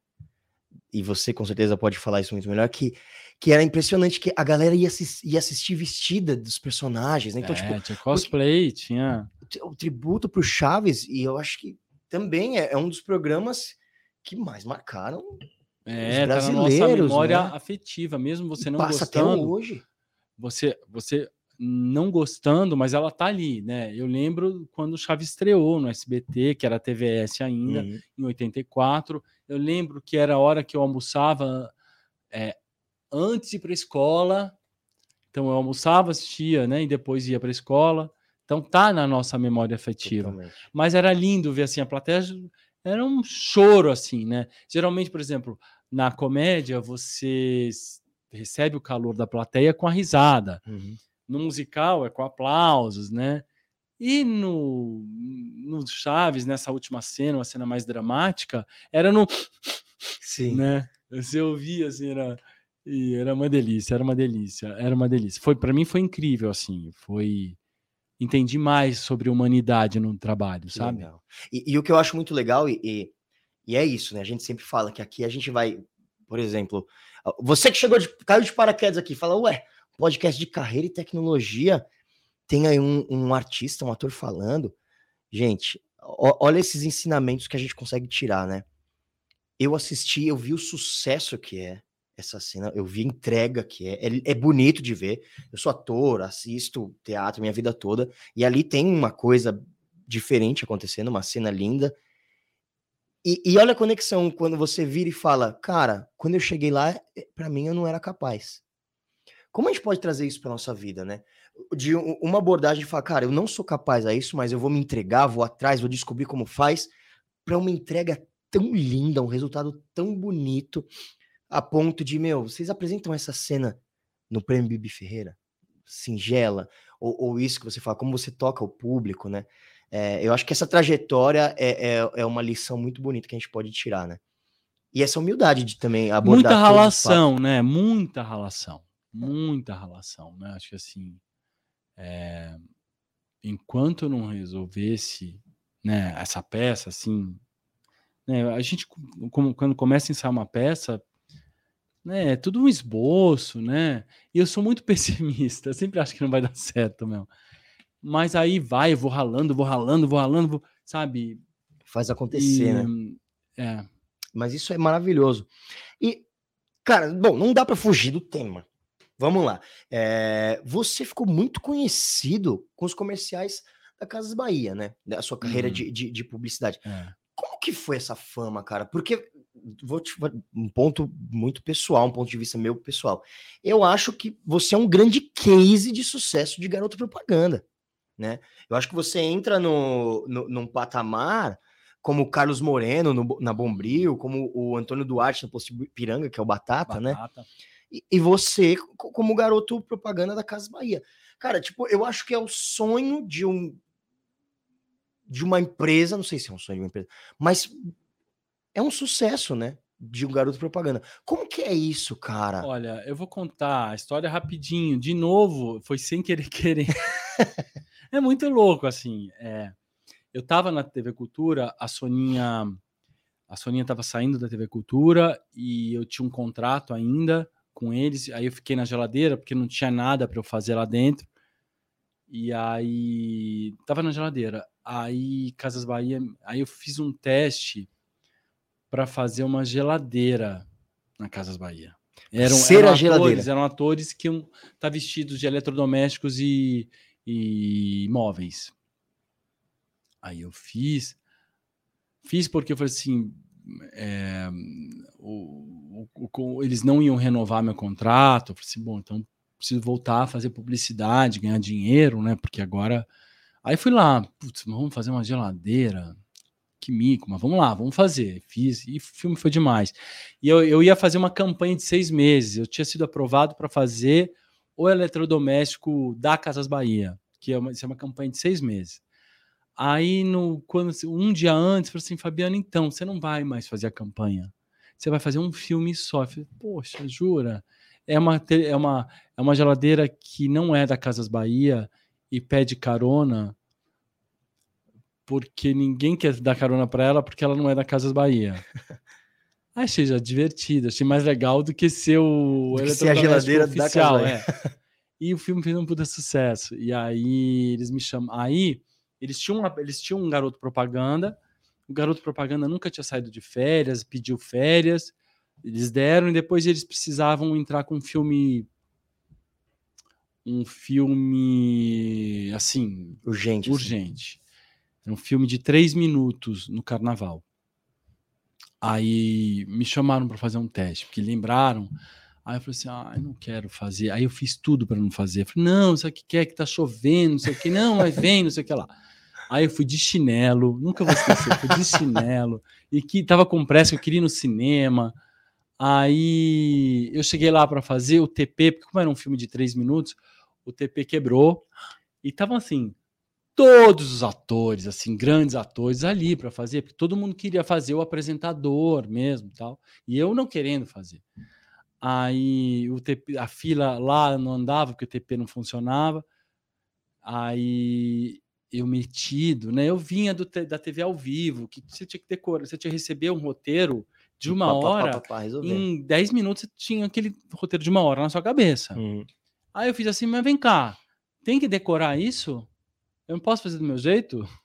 E você com certeza pode falar isso muito melhor, que, que era impressionante que a galera ia, assistir, ia assistir vestida dos personagens, né? Então, tipo, é, tipo, tinha cosplay, tinha. O tributo pro Chaves, e eu acho que também é, é um dos programas que mais marcaram é, brasileiros, tá na nossa memória né? afetiva, mesmo você não Passa gostando. Até hoje. Você, você não gostando, mas ela tá ali, né? Eu lembro quando o Chaves estreou no SBT, que era TVS ainda, uhum. em 84. Eu lembro que era a hora que eu almoçava é, antes de ir para a escola. Então eu almoçava, assistia, né? E depois ia para a escola. Então tá na nossa memória afetiva. Totalmente. Mas era lindo ver assim a plateia era um choro assim, né? Geralmente, por exemplo, na comédia você recebe o calor da plateia com a risada. Uhum. No musical é com aplausos, né? E no, no Chaves, nessa última cena, uma cena mais dramática, era no. Sim. Né? Você ouvia assim, era. E era uma delícia, era uma delícia, era uma delícia. Foi para mim foi incrível assim, foi entendi mais sobre humanidade no trabalho, sabe? E, e, o que eu acho muito legal, e, e, e, é isso, né? A gente sempre fala que aqui a gente vai, por exemplo, você que chegou de, caiu de paraquedas aqui, fala, ué, podcast de carreira e tecnologia, tem aí um, um artista, um ator falando. Gente, olha esses ensinamentos que a gente consegue tirar, né? Eu assisti, eu vi o sucesso que é essa cena, eu vi a entrega que é, é, é, bonito de ver. Eu sou ator, assisto teatro minha vida toda, e ali tem uma coisa diferente acontecendo, uma cena linda. E, e olha a conexão quando você vira e fala, cara, quando eu cheguei lá, eh, para mim eu não era capaz. Como a gente pode trazer isso para nossa vida, né? De uma abordagem de falar, cara, eu não sou capaz a isso, mas eu vou me entregar, vou atrás, vou descobrir como faz, para uma entrega tão linda, um resultado tão bonito a ponto de, meu, vocês apresentam essa cena no Prêmio Bibi Ferreira? Singela, ou, ou isso que você fala, como você toca o público, né? É, eu acho que essa trajetória é, é, é, uma lição muito bonita que a gente pode tirar, né? E essa humildade de também abordar. Muita relação, né? Muita relação. Muita relação, né? Acho que assim. É... Enquanto eu não resolvesse né, essa peça, assim. Né, a gente, como, quando começa a ensaiar uma peça, né? É tudo um esboço, né? E eu sou muito pessimista, eu sempre acho que não vai dar certo, meu. Mas aí vai, eu vou ralando, vou ralando, vou ralando, vou, sabe? Faz acontecer, e, né? É. Mas isso é maravilhoso. E, cara, bom, não dá para fugir do tema. Vamos lá. É, você ficou muito conhecido com os comerciais da Casas Bahia, né? Da sua carreira uhum. de, de, de, publicidade. É. Como que foi essa fama, cara? Porque vou te um ponto muito pessoal, um ponto de vista meu pessoal. Eu acho que você é um grande case de sucesso de garoto propaganda, né? Eu acho que você entra no, no num patamar como o Carlos Moreno no, na Bombril, como o Antônio Duarte no Posto Piranga, que é o Batata, né? Batata. né? E, você como garoto propaganda da Casa Bahia. Cara, tipo, eu acho que é o sonho de um de uma empresa, não sei se é um sonho de uma empresa, mas é um sucesso, né? De um garoto propaganda. Como que é isso, cara? Olha, eu vou contar a história rapidinho. De novo, foi sem querer querer. é muito louco, assim. É, eu tava na TV Cultura, a Soninha. A Soninha tava saindo da TV Cultura e eu tinha um contrato ainda com eles. Aí eu fiquei na geladeira porque não tinha nada para eu fazer lá dentro. E aí tava na geladeira. Aí Casas Bahia, aí eu fiz um teste para fazer uma geladeira na Casas Bahia. Eram, Ser eram a geladeira. eram atores que iam estar tá vestidos de eletrodomésticos e, e móveis. Aí eu fiz, fiz porque eu falei assim, é, o, o, o, eles não iam renovar meu contrato. Eu falei assim, bom, então preciso voltar a fazer publicidade, ganhar dinheiro, né? Porque agora. Aí fui lá, putz, vamos fazer uma geladeira que mico, mas vamos lá, vamos fazer. Fiz e o filme foi demais. E eu, eu ia fazer uma campanha de seis meses. Eu tinha sido aprovado para fazer o eletrodoméstico da Casas Bahia, que é uma, é uma campanha de seis meses. Aí, no, quando, um dia antes, eu falei assim, Fabiano, então, você não vai mais fazer a campanha. Você vai fazer um filme só. Eu falei, Poxa, jura? É uma, é, uma, é uma geladeira que não é da Casas Bahia e pede carona porque ninguém quer dar carona para ela porque ela não é da Casas Bahia. Achei já divertido, achei mais legal do que ser o do que ser a geladeira oficial, da Casa é. E o filme fez um puta sucesso. E aí eles me chamam. Aí eles tinham, uma, eles tinham um garoto propaganda. O garoto propaganda nunca tinha saído de férias, pediu férias. Eles deram e depois eles precisavam entrar com um filme um filme assim urgente assim. urgente assim. um filme de três minutos no carnaval aí me chamaram para fazer um teste porque lembraram Aí eu falei assim: ah, eu não quero fazer. Aí eu fiz tudo para não fazer. Eu falei: não, isso aqui quer que tá chovendo, não sei o que, não, mas vem, não sei o que lá. Aí eu fui de chinelo, nunca vou esquecer, fui de chinelo, e que tava com pressa, eu queria ir no cinema. Aí eu cheguei lá para fazer o TP, porque como era um filme de três minutos, o TP quebrou, e estavam assim, todos os atores, assim, grandes atores ali para fazer, porque todo mundo queria fazer o apresentador mesmo, tal, e eu não querendo fazer. Aí o TP, a fila lá não andava porque o TP não funcionava. Aí eu metido, né? Eu vinha do, da TV ao vivo, que você tinha que decorar, você tinha que receber um roteiro de uma pá, hora. Pá, pá, em 10 minutos você tinha aquele roteiro de uma hora na sua cabeça. Uhum. Aí eu fiz assim, mas vem cá, tem que decorar isso? Eu não posso fazer do meu jeito?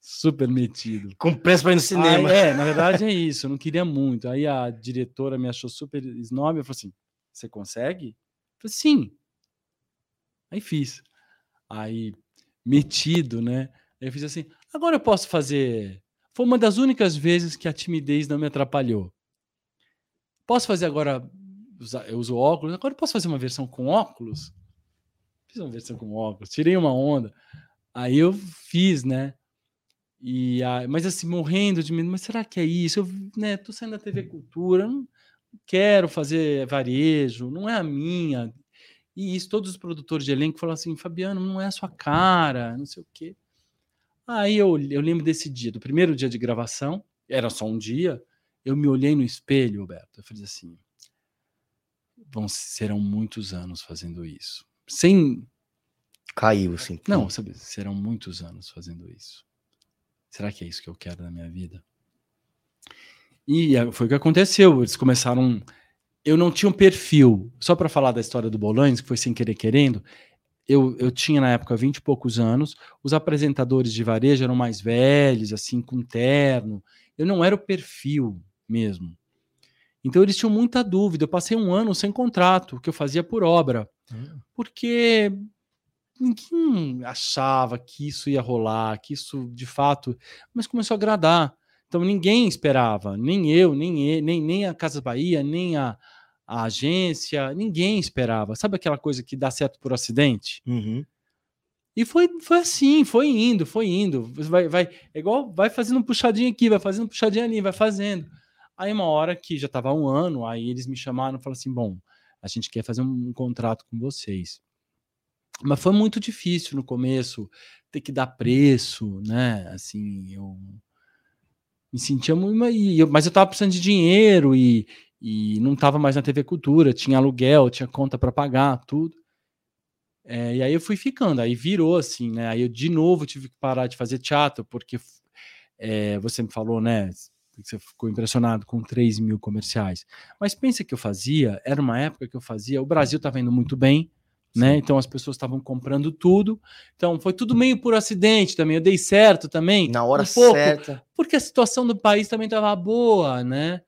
super metido. Com pressa para ir no cinema. Aí, é, na verdade é isso, eu não queria muito. Aí a diretora me achou super snob, eu falei assim: "Você consegue?" Eu falei: "Sim". Aí fiz. Aí metido, né? Eu fiz assim: "Agora eu posso fazer". Foi uma das únicas vezes que a timidez não me atrapalhou. Posso fazer agora eu uso óculos, agora eu posso fazer uma versão com óculos? Fiz uma versão com óculos, tirei uma onda. Aí eu fiz, né? E, a, mas assim, morrendo de medo, mas será que é isso? Eu né, tô saindo da TV Cultura, não quero fazer varejo, não é a minha. E isso, todos os produtores de elenco falaram assim: Fabiano, não é a sua cara, não sei o quê. Aí eu, eu lembro desse dia, do primeiro dia de gravação, era só um dia, eu me olhei no espelho, Roberto, eu falei assim: vão, serão muitos anos fazendo isso. Sem. Caiu, assim. Não, sabe, serão muitos anos fazendo isso. Será que é isso que eu quero na minha vida? E foi o que aconteceu. Eles começaram. Eu não tinha um perfil. Só para falar da história do Bolanes, que foi sem querer querendo. Eu, eu tinha na época 20 e poucos anos. Os apresentadores de varejo eram mais velhos, assim, com terno. Eu não era o perfil mesmo. Então eles tinham muita dúvida. Eu passei um ano sem contrato, que eu fazia por obra. Hum. Porque ninguém achava que isso ia rolar, que isso de fato, mas começou a agradar. Então ninguém esperava, nem eu, nem ele, nem, nem a Casa Bahia, nem a, a agência, ninguém esperava. Sabe aquela coisa que dá certo por acidente? Uhum. E foi, foi assim, foi indo, foi indo. Vai, vai, é igual, vai fazendo um puxadinho aqui, vai fazendo um puxadinho ali, vai fazendo. Aí uma hora que já estava um ano, aí eles me chamaram e falaram assim: bom, a gente quer fazer um, um contrato com vocês. Mas foi muito difícil no começo ter que dar preço, né? Assim, eu me sentia muito. Mas eu tava precisando de dinheiro e, e não tava mais na TV Cultura, tinha aluguel, tinha conta para pagar, tudo. É, e aí eu fui ficando, aí virou assim, né? Aí eu de novo tive que parar de fazer teatro, porque é, você me falou, né? Você ficou impressionado com 3 mil comerciais. Mas pensa que eu fazia, era uma época que eu fazia, o Brasil estava indo muito bem, né? Então as pessoas estavam comprando tudo. Então foi tudo meio por acidente também. Eu dei certo também. Na hora um pouco, certa. Porque a situação do país também estava boa, né?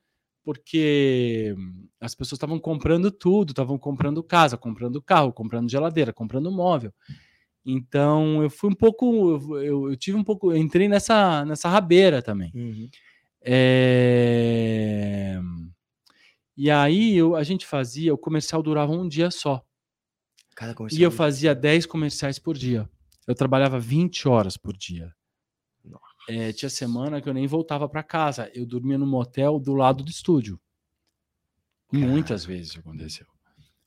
Porque as pessoas estavam comprando tudo, estavam comprando casa, comprando carro, comprando geladeira, comprando móvel. Então eu fui um pouco, eu, eu tive um pouco, eu entrei nessa nessa rabeira também. Uhum. É... E aí eu, a gente fazia, o comercial durava um dia só. E eu fazia 10 comerciais por dia. Eu trabalhava 20 horas por dia. É, tinha semana que eu nem voltava para casa. Eu dormia no motel do lado do estúdio. Muitas vezes aconteceu.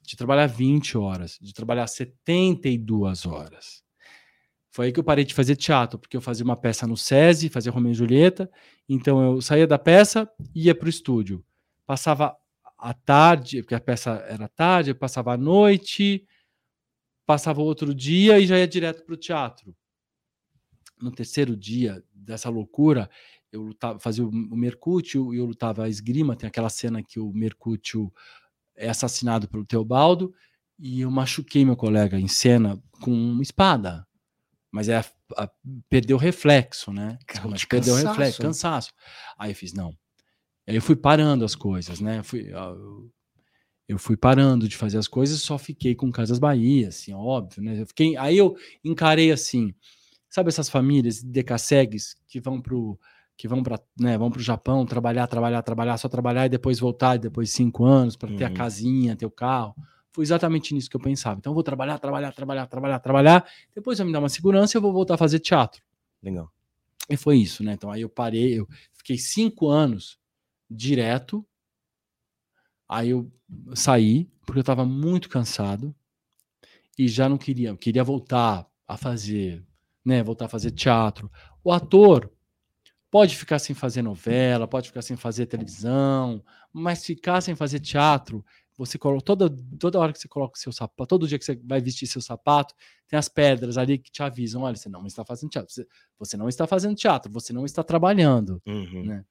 De trabalhar 20 horas, de trabalhar 72 horas. Foi aí que eu parei de fazer teatro, porque eu fazia uma peça no SESI, fazia Romeu e Julieta. Então eu saía da peça, ia para o estúdio. Passava à tarde, porque a peça era tarde, eu passava a noite, passava outro dia e já ia direto para o teatro. No terceiro dia dessa loucura, eu lutava, fazia o, Mercúcio e eu lutava a esgrima. Tem aquela cena que o Mercúcio é assassinado pelo Teobaldo e eu machuquei meu colega em cena com uma espada. Mas é a, a, perdeu o reflexo, né? Calma, perdeu o reflexo, cansaço. Aí eu fiz, não. Aí eu fui parando as coisas, né? Fui, eu, eu fui parando de fazer as coisas, só fiquei com Casas Bahia, assim, óbvio, né? Eu fiquei, aí eu encarei assim, sabe essas famílias decassegues que vão pro que vão para né, vão para o Japão trabalhar, trabalhar, trabalhar, só trabalhar e depois voltar depois de cinco anos para uhum. ter a uhum. casinha, ter o carro. Foi exatamente nisso que eu pensava. Então eu vou trabalhar, trabalhar, trabalhar, trabalhar, trabalhar. Depois vai me dar uma segurança e eu vou voltar a fazer teatro. Legal. E foi isso, né? Então aí eu parei, eu fiquei cinco anos direto. Aí eu saí porque eu estava muito cansado e já não queria, eu queria voltar a fazer, né? Voltar a fazer teatro. O ator Pode ficar sem fazer novela, pode ficar sem fazer televisão, mas ficar sem fazer teatro, você coloca toda, toda hora que você coloca o seu sapato, todo dia que você vai vestir seu sapato, tem as pedras ali que te avisam: olha, você não está fazendo teatro, você, você não está fazendo teatro, você não está trabalhando. Uhum. Né?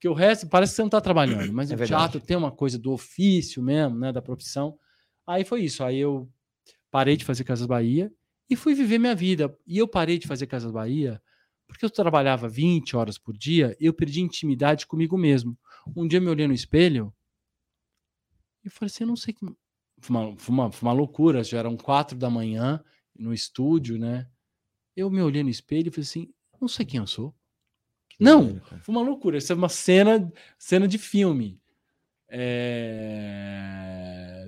Porque o resto parece que você não está trabalhando, mas é o verdade. teatro tem uma coisa do ofício mesmo, né? Da profissão. Aí foi isso. Aí eu parei de fazer Casas Bahia e fui viver minha vida. E eu parei de fazer Casas Bahia porque eu trabalhava 20 horas por dia, eu perdi intimidade comigo mesmo. Um dia eu me olhei no espelho e falei assim, eu não sei que. Foi uma, foi uma, foi uma loucura, já eram quatro da manhã no estúdio, né? Eu me olhei no espelho e falei assim, não sei quem eu sou. Não, foi uma loucura. Isso é uma cena, cena de filme. É...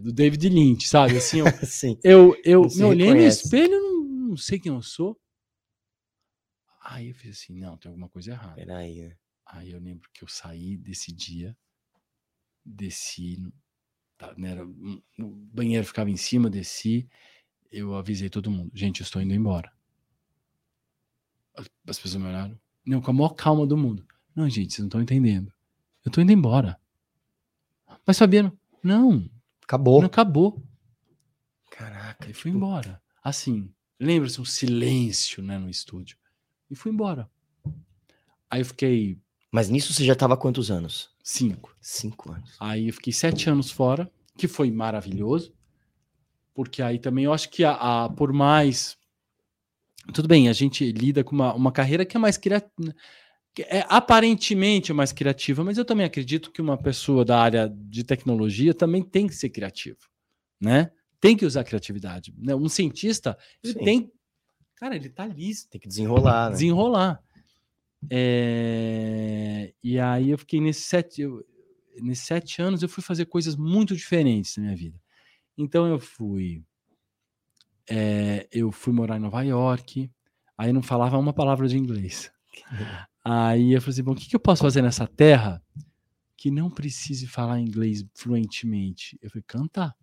Do David Lynch, sabe? Assim, eu, eu, eu me olhei no espelho, não, não sei quem eu sou. Aí eu fiz assim, não, tem alguma coisa errada. Peraí, né? Aí eu lembro que eu saí desse dia, desci, tá, né, o banheiro ficava em cima, desci, eu avisei todo mundo, gente, eu estou indo embora. As pessoas me olharam, não, com a maior calma do mundo. Não, gente, vocês não estão entendendo. Eu estou indo embora. Mas Fabiano, não. Acabou. Não acabou. Caraca. E fui tipo... embora. Assim, lembra-se um silêncio né, no estúdio e fui embora. Aí eu fiquei. Mas nisso você já estava quantos anos? Cinco. Cinco anos. Aí eu fiquei sete anos fora, que foi maravilhoso, porque aí também eu acho que a, a por mais. Tudo bem, a gente lida com uma, uma carreira que é mais criativa. É aparentemente mais criativa, mas eu também acredito que uma pessoa da área de tecnologia também tem que ser criativo, né? Tem que usar a criatividade. Né? Um cientista ele tem Cara, ele tá ali. Tem que desenrolar, né? Desenrolar. É... E aí eu fiquei nesses sete, eu... nesses sete anos, eu fui fazer coisas muito diferentes na minha vida. Então eu fui. É... Eu fui morar em Nova York, aí não falava uma palavra de inglês. Aí eu falei assim: bom, o que, que eu posso fazer nessa terra que não precise falar inglês fluentemente? Eu fui cantar.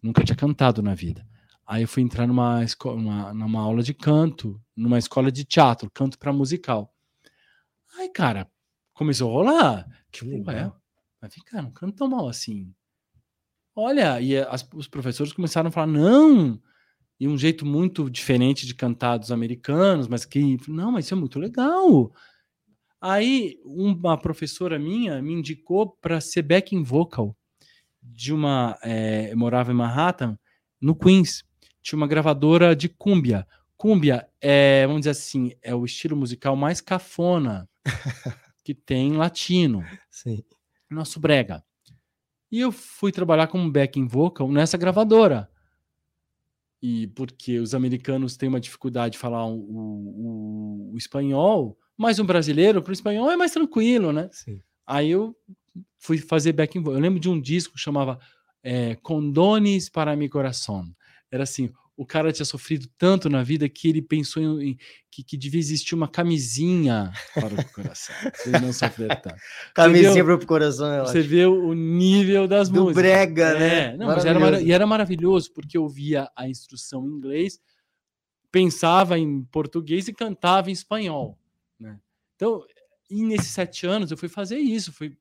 Nunca tinha cantado na vida. Aí eu fui entrar numa, uma, numa aula de canto, numa escola de teatro, canto para musical. Aí, cara, começou a rolar. Tipo, é, mas vem cá, não canto tão mal assim. Olha, e as, os professores começaram a falar, não, e um jeito muito diferente de cantar dos americanos, mas que, não, mas isso é muito legal. Aí, uma professora minha me indicou para ser backing vocal de uma. É, morava em Manhattan, no Queens tinha uma gravadora de cúmbia. Cúmbia é, vamos dizer assim, é o estilo musical mais cafona que tem latino. Sim. Nosso brega. E eu fui trabalhar como backing vocal nessa gravadora. E porque os americanos têm uma dificuldade de falar o, o, o espanhol, mas um brasileiro para o espanhol é mais tranquilo, né? Sim. Aí eu fui fazer backing vocal. Eu lembro de um disco que chamava é, Condones para mi coração era assim, o cara tinha sofrido tanto na vida que ele pensou em, em que, que, devia existir uma camisinha para o coração. ele não sofrer tanto. camisinha para o coração, é Você vê o nível das Do músicas. brega, é, né? Não, mas era, e era maravilhoso, porque eu via a instrução em inglês, pensava em português e cantava em espanhol. Né? Então, e nesses sete anos eu fui fazer isso, fui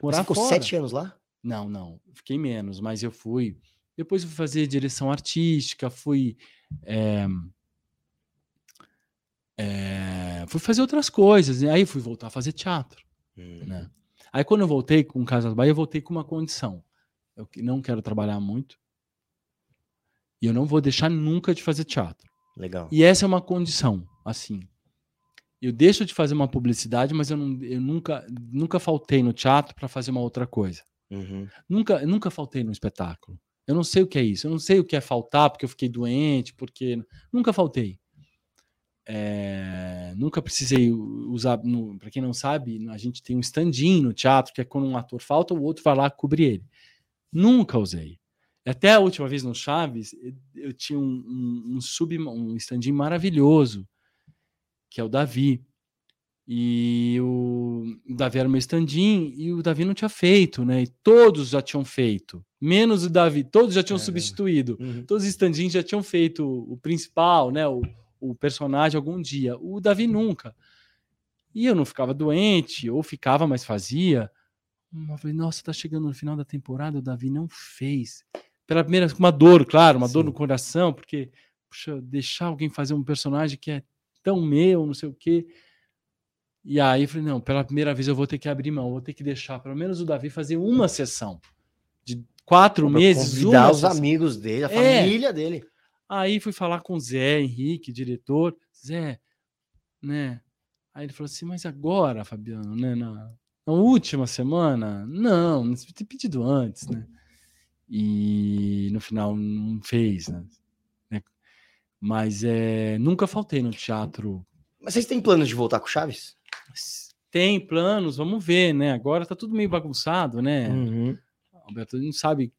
morar Você ficou fora. sete anos lá? Não, não, fiquei menos, mas eu fui. Depois fui fazer direção artística, fui. É, é, fui fazer outras coisas, e aí fui voltar a fazer teatro. Hum. Né? Aí quando eu voltei com Casas Bahia, eu voltei com uma condição. Eu não quero trabalhar muito. E eu não vou deixar nunca de fazer teatro. Legal. E essa é uma condição, assim. Eu deixo de fazer uma publicidade, mas eu, não, eu nunca, nunca faltei no teatro para fazer uma outra coisa. Uhum. Nunca, nunca faltei no espetáculo. Eu não sei o que é isso. Eu não sei o que é faltar porque eu fiquei doente, porque nunca faltei. É, nunca precisei usar. Para quem não sabe, a gente tem um stand-in no teatro, que é quando um ator falta, o outro vai lá cobrir ele. Nunca usei. Até a última vez no Chaves, eu tinha um, um, um sub, um stand-in maravilhoso, que é o Davi. E o, Davi era meu stand-in e o Davi não tinha feito, né? E todos já tinham feito, menos o Davi, todos já tinham é, substituído. Uhum. Todos os stand-ins já tinham feito o principal, né? O, o personagem algum dia. O Davi nunca. E eu não ficava doente, ou ficava, mas fazia. Eu falei, nossa, tá chegando no final da temporada, o Davi não fez pela primeira uma dor, claro, uma Sim. dor no coração, porque puxa, deixar alguém fazer um personagem que é tão meu, não sei o quê. E aí eu falei, não, pela primeira vez eu vou ter que abrir mão, vou ter que deixar pelo menos o Davi fazer uma sessão de quatro pra meses. Convidar os sessão. amigos dele, a é. família dele. Aí fui falar com o Zé Henrique, diretor. Zé, né? Aí ele falou assim, mas agora, Fabiano, né? Na, na última semana? Não, não ter pedido antes, né? e no final não fez, né? né? Mas é, nunca faltei no teatro. Mas vocês têm planos de voltar com Chaves? Tem planos, vamos ver, né? Agora tá tudo meio bagunçado, né? Uhum. Alberto, não sabe.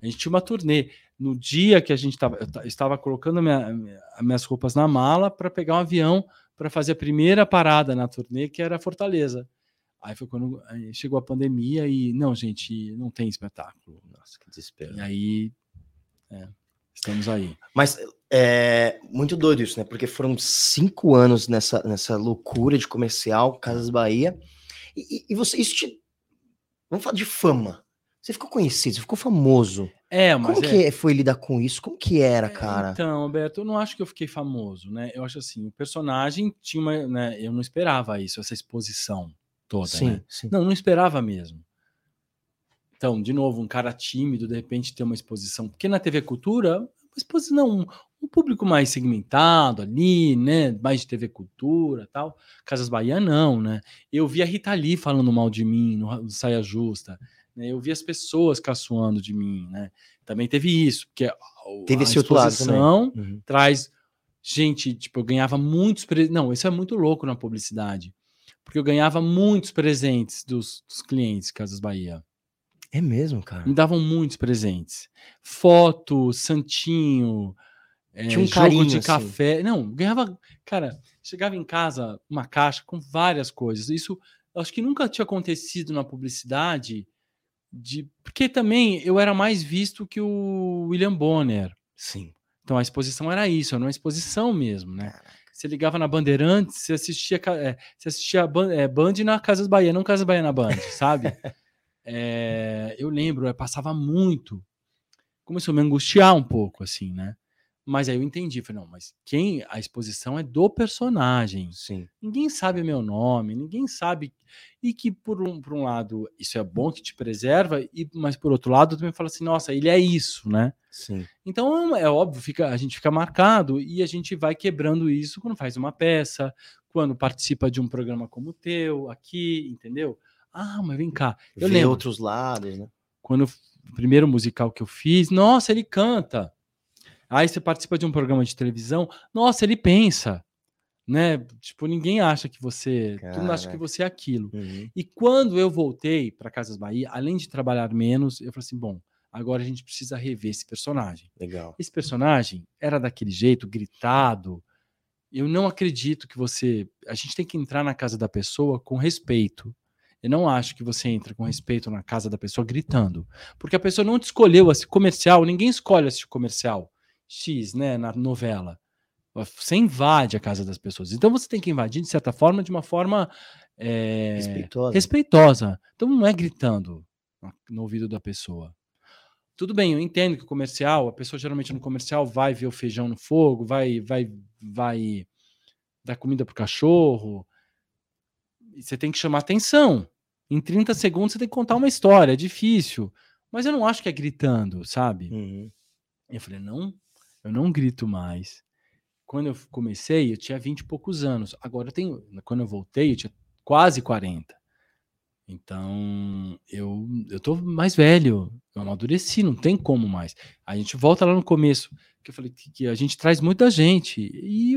A gente tinha uma turnê. No dia que a gente tava, estava colocando minha, minhas roupas na mala para pegar um avião para fazer a primeira parada na turnê, que era Fortaleza. Aí foi quando chegou a pandemia e, não, gente, não tem espetáculo. Nossa, que desespero. E aí, é, estamos aí. Mas é muito doido isso, né? Porque foram cinco anos nessa, nessa loucura de comercial, Casas Bahia. E, e você, isso te. Vamos falar de fama. Você ficou conhecido, você ficou famoso. É, mas. Como é... que foi lidar com isso? Como que era, é, cara? Então, Alberto, eu não acho que eu fiquei famoso, né? Eu acho assim, o personagem tinha uma. Né, eu não esperava isso, essa exposição toda, sim, né? Sim. Não, não esperava mesmo. Então, de novo, um cara tímido, de repente ter uma exposição. Porque na TV Cultura, uma exposição, um, um público mais segmentado ali, né? Mais de TV Cultura tal. Casas Bahia, não, né? Eu vi a Rita Lee falando mal de mim no Saia Justa. Né? Eu vi as pessoas caçoando de mim, né? Também teve isso, porque teve a esse exposição outro lado uhum. traz gente, tipo, eu ganhava muitos, pre... não, isso é muito louco na publicidade porque eu ganhava muitos presentes dos, dos clientes Casas Bahia. É mesmo, cara? Me davam muitos presentes. Foto, santinho, é, Tinha um jogo carinho, de assim. café. Não, ganhava. Cara, chegava em casa uma caixa com várias coisas. Isso acho que nunca tinha acontecido na publicidade. De, porque também eu era mais visto que o William Bonner. Sim. Então a exposição era isso, era uma exposição mesmo, né? Você ligava na Bandeirantes, você assistia, é, você assistia Band, é, Band na Casas Bahia, não Casas Bahia na Band, sabe? é, eu lembro, eu passava muito. Começou a me angustiar um pouco, assim, né? Mas aí eu entendi, falei, não, mas quem a exposição é do personagem. Sim. Ninguém sabe meu nome, ninguém sabe. E que, por um, por um lado, isso é bom que te preserva, e, mas por outro lado, também fala assim, nossa, ele é isso, né? Sim. Então, é óbvio, fica, a gente fica marcado e a gente vai quebrando isso quando faz uma peça, quando participa de um programa como o teu, aqui, entendeu? Ah, mas vem cá. Eu Vê lembro. outros lados, né? Quando o primeiro musical que eu fiz, nossa, ele canta. Aí você participa de um programa de televisão, nossa, ele pensa, né? Tipo, ninguém acha que você, todo mundo acha que você é aquilo. Uhum. E quando eu voltei para Casas Bahia, além de trabalhar menos, eu falei assim, bom, agora a gente precisa rever esse personagem. Legal. Esse personagem era daquele jeito, gritado. Eu não acredito que você, a gente tem que entrar na casa da pessoa com respeito. Eu não acho que você entra com respeito na casa da pessoa gritando, porque a pessoa não te escolheu esse comercial, ninguém escolhe esse comercial. X, né, na novela. Você invade a casa das pessoas. Então você tem que invadir, de certa forma, de uma forma é, respeitosa. respeitosa. Então não é gritando no ouvido da pessoa. Tudo bem, eu entendo que o comercial, a pessoa geralmente no comercial vai ver o feijão no fogo, vai vai vai dar comida pro cachorro. Você tem que chamar atenção. Em 30 segundos você tem que contar uma história, é difícil. Mas eu não acho que é gritando, sabe? Uhum. Eu falei, não, eu não grito mais. Quando eu comecei, eu tinha 20 e poucos anos. Agora eu tenho, quando eu voltei, eu tinha quase 40. Então, eu, eu tô mais velho, eu amadureci, não tem como mais. A gente volta lá no começo, que eu falei que, que a gente traz muita gente. E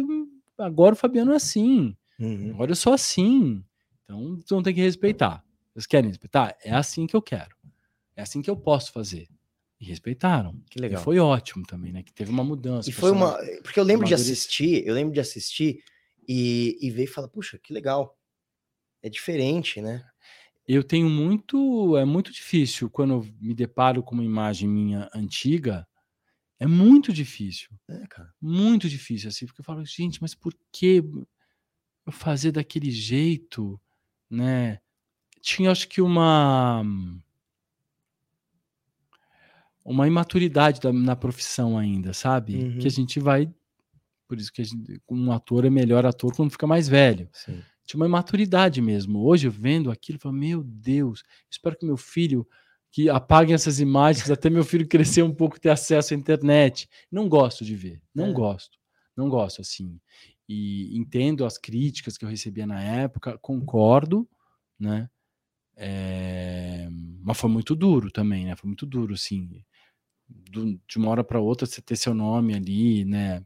agora o Fabiano é assim. Uhum. Agora eu sou assim. Então, vocês vão ter que respeitar. Vocês querem respeitar? É assim que eu quero. É assim que eu posso fazer. E respeitaram. Que legal. E foi ótimo também, né? Que teve uma mudança. E foi uma. Porque eu lembro de assistir, eu lembro de assistir e, e ver e falar, puxa, que legal. É diferente, né? Eu tenho muito. É muito difícil quando eu me deparo com uma imagem minha antiga. É muito difícil. É, cara. Muito difícil, assim, porque eu falo, gente, mas por que eu fazer daquele jeito, né? Tinha, acho que uma uma imaturidade da, na profissão ainda, sabe? Uhum. Que a gente vai. Por isso que gente, um ator é melhor ator quando fica mais velho. Sim. Tinha uma imaturidade mesmo. Hoje, vendo aquilo, eu falo, meu Deus, espero que meu filho que apaguem essas imagens até meu filho crescer um pouco ter acesso à internet. Não gosto de ver, não é. gosto, não gosto assim. E entendo as críticas que eu recebia na época, concordo, né? É... Mas foi muito duro também, né? Foi muito duro, assim do, de uma hora para outra você ter seu nome ali, né?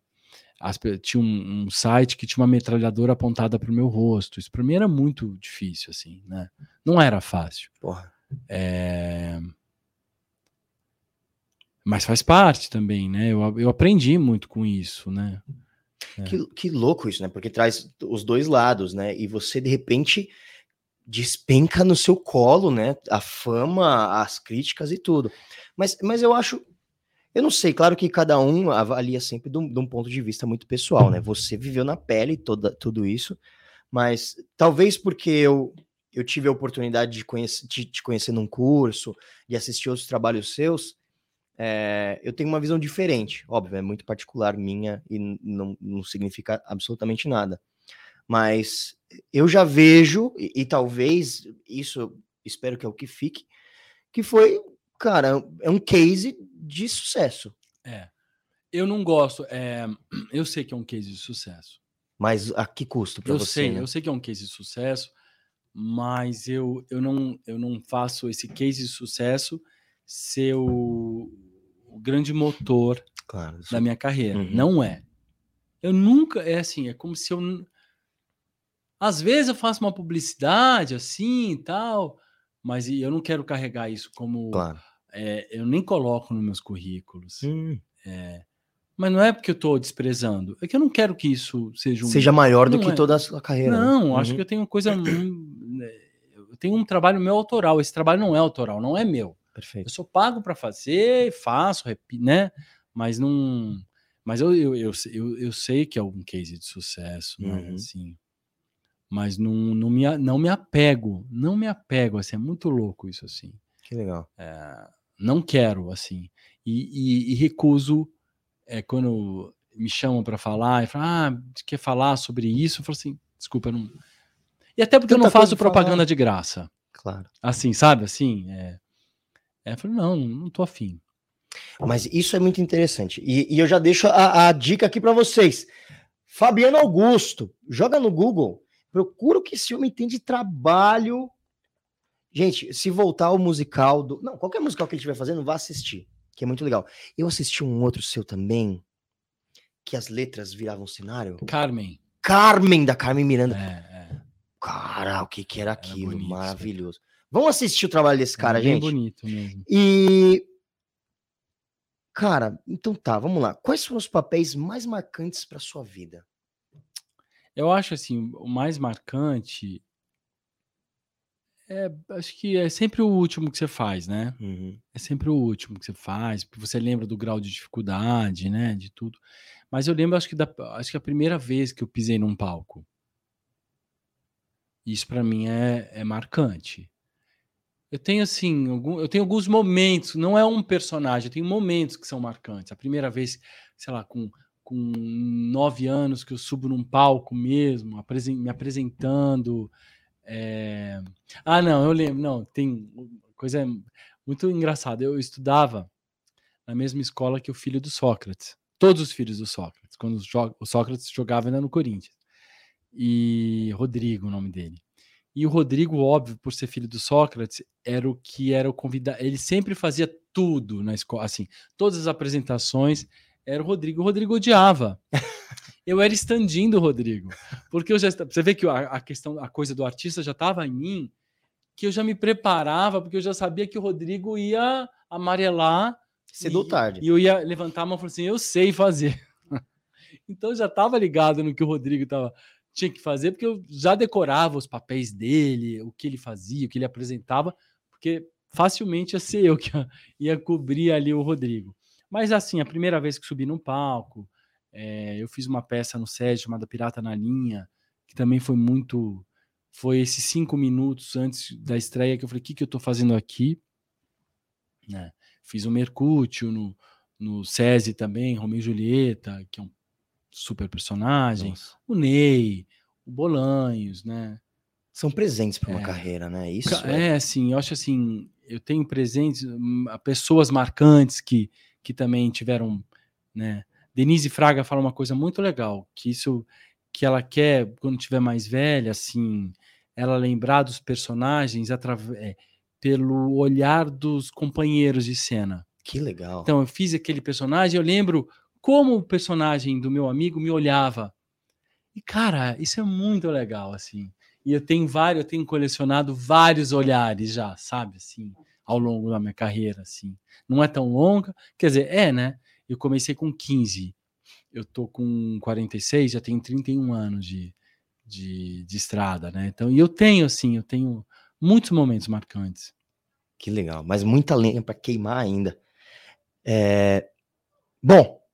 As, tinha um, um, site que tinha uma metralhadora apontada para o meu rosto. Isso para mim era muito difícil, assim, né? Não era fácil. Porra. É... Mas faz parte também, né? Eu, eu aprendi muito com isso, né? É. Que, que louco isso, né? Porque traz os dois lados, né? E você, de repente, despenca no seu colo, né? A fama, as críticas e tudo. Mas, mas eu acho eu não sei, claro que cada um avalia sempre de um, ponto de vista muito pessoal, né? Você viveu na pele toda, tudo isso, mas talvez porque eu, eu tive a oportunidade de, conhecer, de te conhecer num curso, de assistir outros trabalhos seus, é, eu tenho uma visão diferente. Óbvio, é muito particular minha e não, não significa absolutamente nada. Mas eu já vejo, e, e talvez isso, espero que é o que fique, que foi cara, é um case de sucesso. É. Eu não gosto. É, eu sei que é um case de sucesso. Mas a que custo para você? Sei, né? Eu sei que é um case de sucesso, mas eu, eu, não, eu não faço esse case de sucesso ser o, o grande motor claro, da minha carreira. Uhum. Não é. Eu nunca. É assim, é como se eu. Às vezes eu faço uma publicidade assim e tal, mas eu não quero carregar isso como. Claro. É, eu nem coloco nos meus currículos. Hum. É, mas não é porque eu estou desprezando, é que eu não quero que isso seja um, seja maior do que é. toda a sua carreira. Né? Não, né? acho uhum. que eu tenho coisa. Né, eu tenho um trabalho meu autoral. Esse trabalho não é autoral, não é meu. Perfeito. Eu sou pago para fazer, faço, né? Mas não. Mas eu, eu, eu, eu, eu sei que é um case de sucesso, né? Uhum. Assim, mas não, não, me, não me apego, não me apego, assim, é muito louco isso, assim. Que legal. É, não quero, assim, e, e, e recuso é, quando me chamam para falar, e falam, ah, quer falar sobre isso? Eu falo assim, desculpa, não... E até porque Tanta eu não faço propaganda falar. de graça. Claro. Assim, sabe, assim, é... é eu falo, não, não tô afim. Mas isso é muito interessante. E, e eu já deixo a, a dica aqui para vocês. Fabiano Augusto, joga no Google Procura o que esse homem tem de trabalho. Gente, se voltar ao musical do. Não, qualquer musical que ele estiver fazendo, vá assistir. Que é muito legal. Eu assisti um outro seu também, que as letras viravam cenário. Carmen. Carmen, da Carmen Miranda. É, é. Cara, o que, que era aquilo? Bonito, Maravilhoso. Vamos assistir o trabalho desse cara, é gente. bonito mesmo. E. Cara, então tá, vamos lá. Quais foram os papéis mais marcantes para sua vida? Eu acho assim, o mais marcante é, acho que é sempre o último que você faz, né? Uhum. É sempre o último que você faz, porque você lembra do grau de dificuldade, né? De tudo. Mas eu lembro, acho que, da, acho que a primeira vez que eu pisei num palco. Isso para mim é, é marcante. Eu tenho assim, algum, eu tenho alguns momentos, não é um personagem, eu tenho momentos que são marcantes. A primeira vez, sei lá, com, com nove anos que eu subo num palco mesmo, apresen me apresentando. É... Ah, não, eu lembro, não, tem coisa muito engraçada. Eu estudava na mesma escola que o filho do Sócrates, todos os filhos do Sócrates, quando o Sócrates jogava ainda no Corinthians. E Rodrigo, o nome dele. E o Rodrigo, óbvio, por ser filho do Sócrates, era o que era o convidado. Ele sempre fazia tudo na escola, assim, todas as apresentações era o Rodrigo. O Rodrigo odiava. eu era standing do Rodrigo, porque eu já você vê que a, a questão, a coisa do artista já estava em mim, que eu já me preparava, porque eu já sabia que o Rodrigo ia amarelar cedo ou tarde. E eu ia levantar a mão e falar assim: "Eu sei fazer". então eu já estava ligado no que o Rodrigo tava tinha que fazer, porque eu já decorava os papéis dele, o que ele fazia, o que ele apresentava, porque facilmente ia ser eu que ia cobrir ali o Rodrigo. Mas assim, a primeira vez que subi num palco, é, eu fiz uma peça no SED chamada Pirata na Linha, que também foi muito. Foi esses cinco minutos antes da estreia que eu falei: o que, que eu estou fazendo aqui? Né? Fiz o Mercúcio no, no SESI também, Romeu e Julieta, que é um super personagem, Nossa. o Ney, o Bolanhos, né? São presentes para uma é. carreira, né? Isso é, é, assim, eu acho assim, eu tenho presentes, hum, pessoas marcantes que, que também tiveram, né? Denise Fraga fala uma coisa muito legal, que isso que ela quer quando tiver mais velha, assim, ela lembrar dos personagens é, pelo olhar dos companheiros de cena. Que legal. Então, eu fiz aquele personagem, eu lembro como o personagem do meu amigo me olhava. E, cara, isso é muito legal, assim. E eu tenho vários, eu tenho colecionado vários olhares já, sabe, assim, ao longo da minha carreira, assim. Não é tão longa, quer dizer, é, né? Eu comecei com 15, eu tô com 46, já tenho 31 anos de, de, de estrada, né? Então, e eu tenho, assim, eu tenho muitos momentos marcantes. Que legal, mas muita lenha para queimar ainda. É... Bom,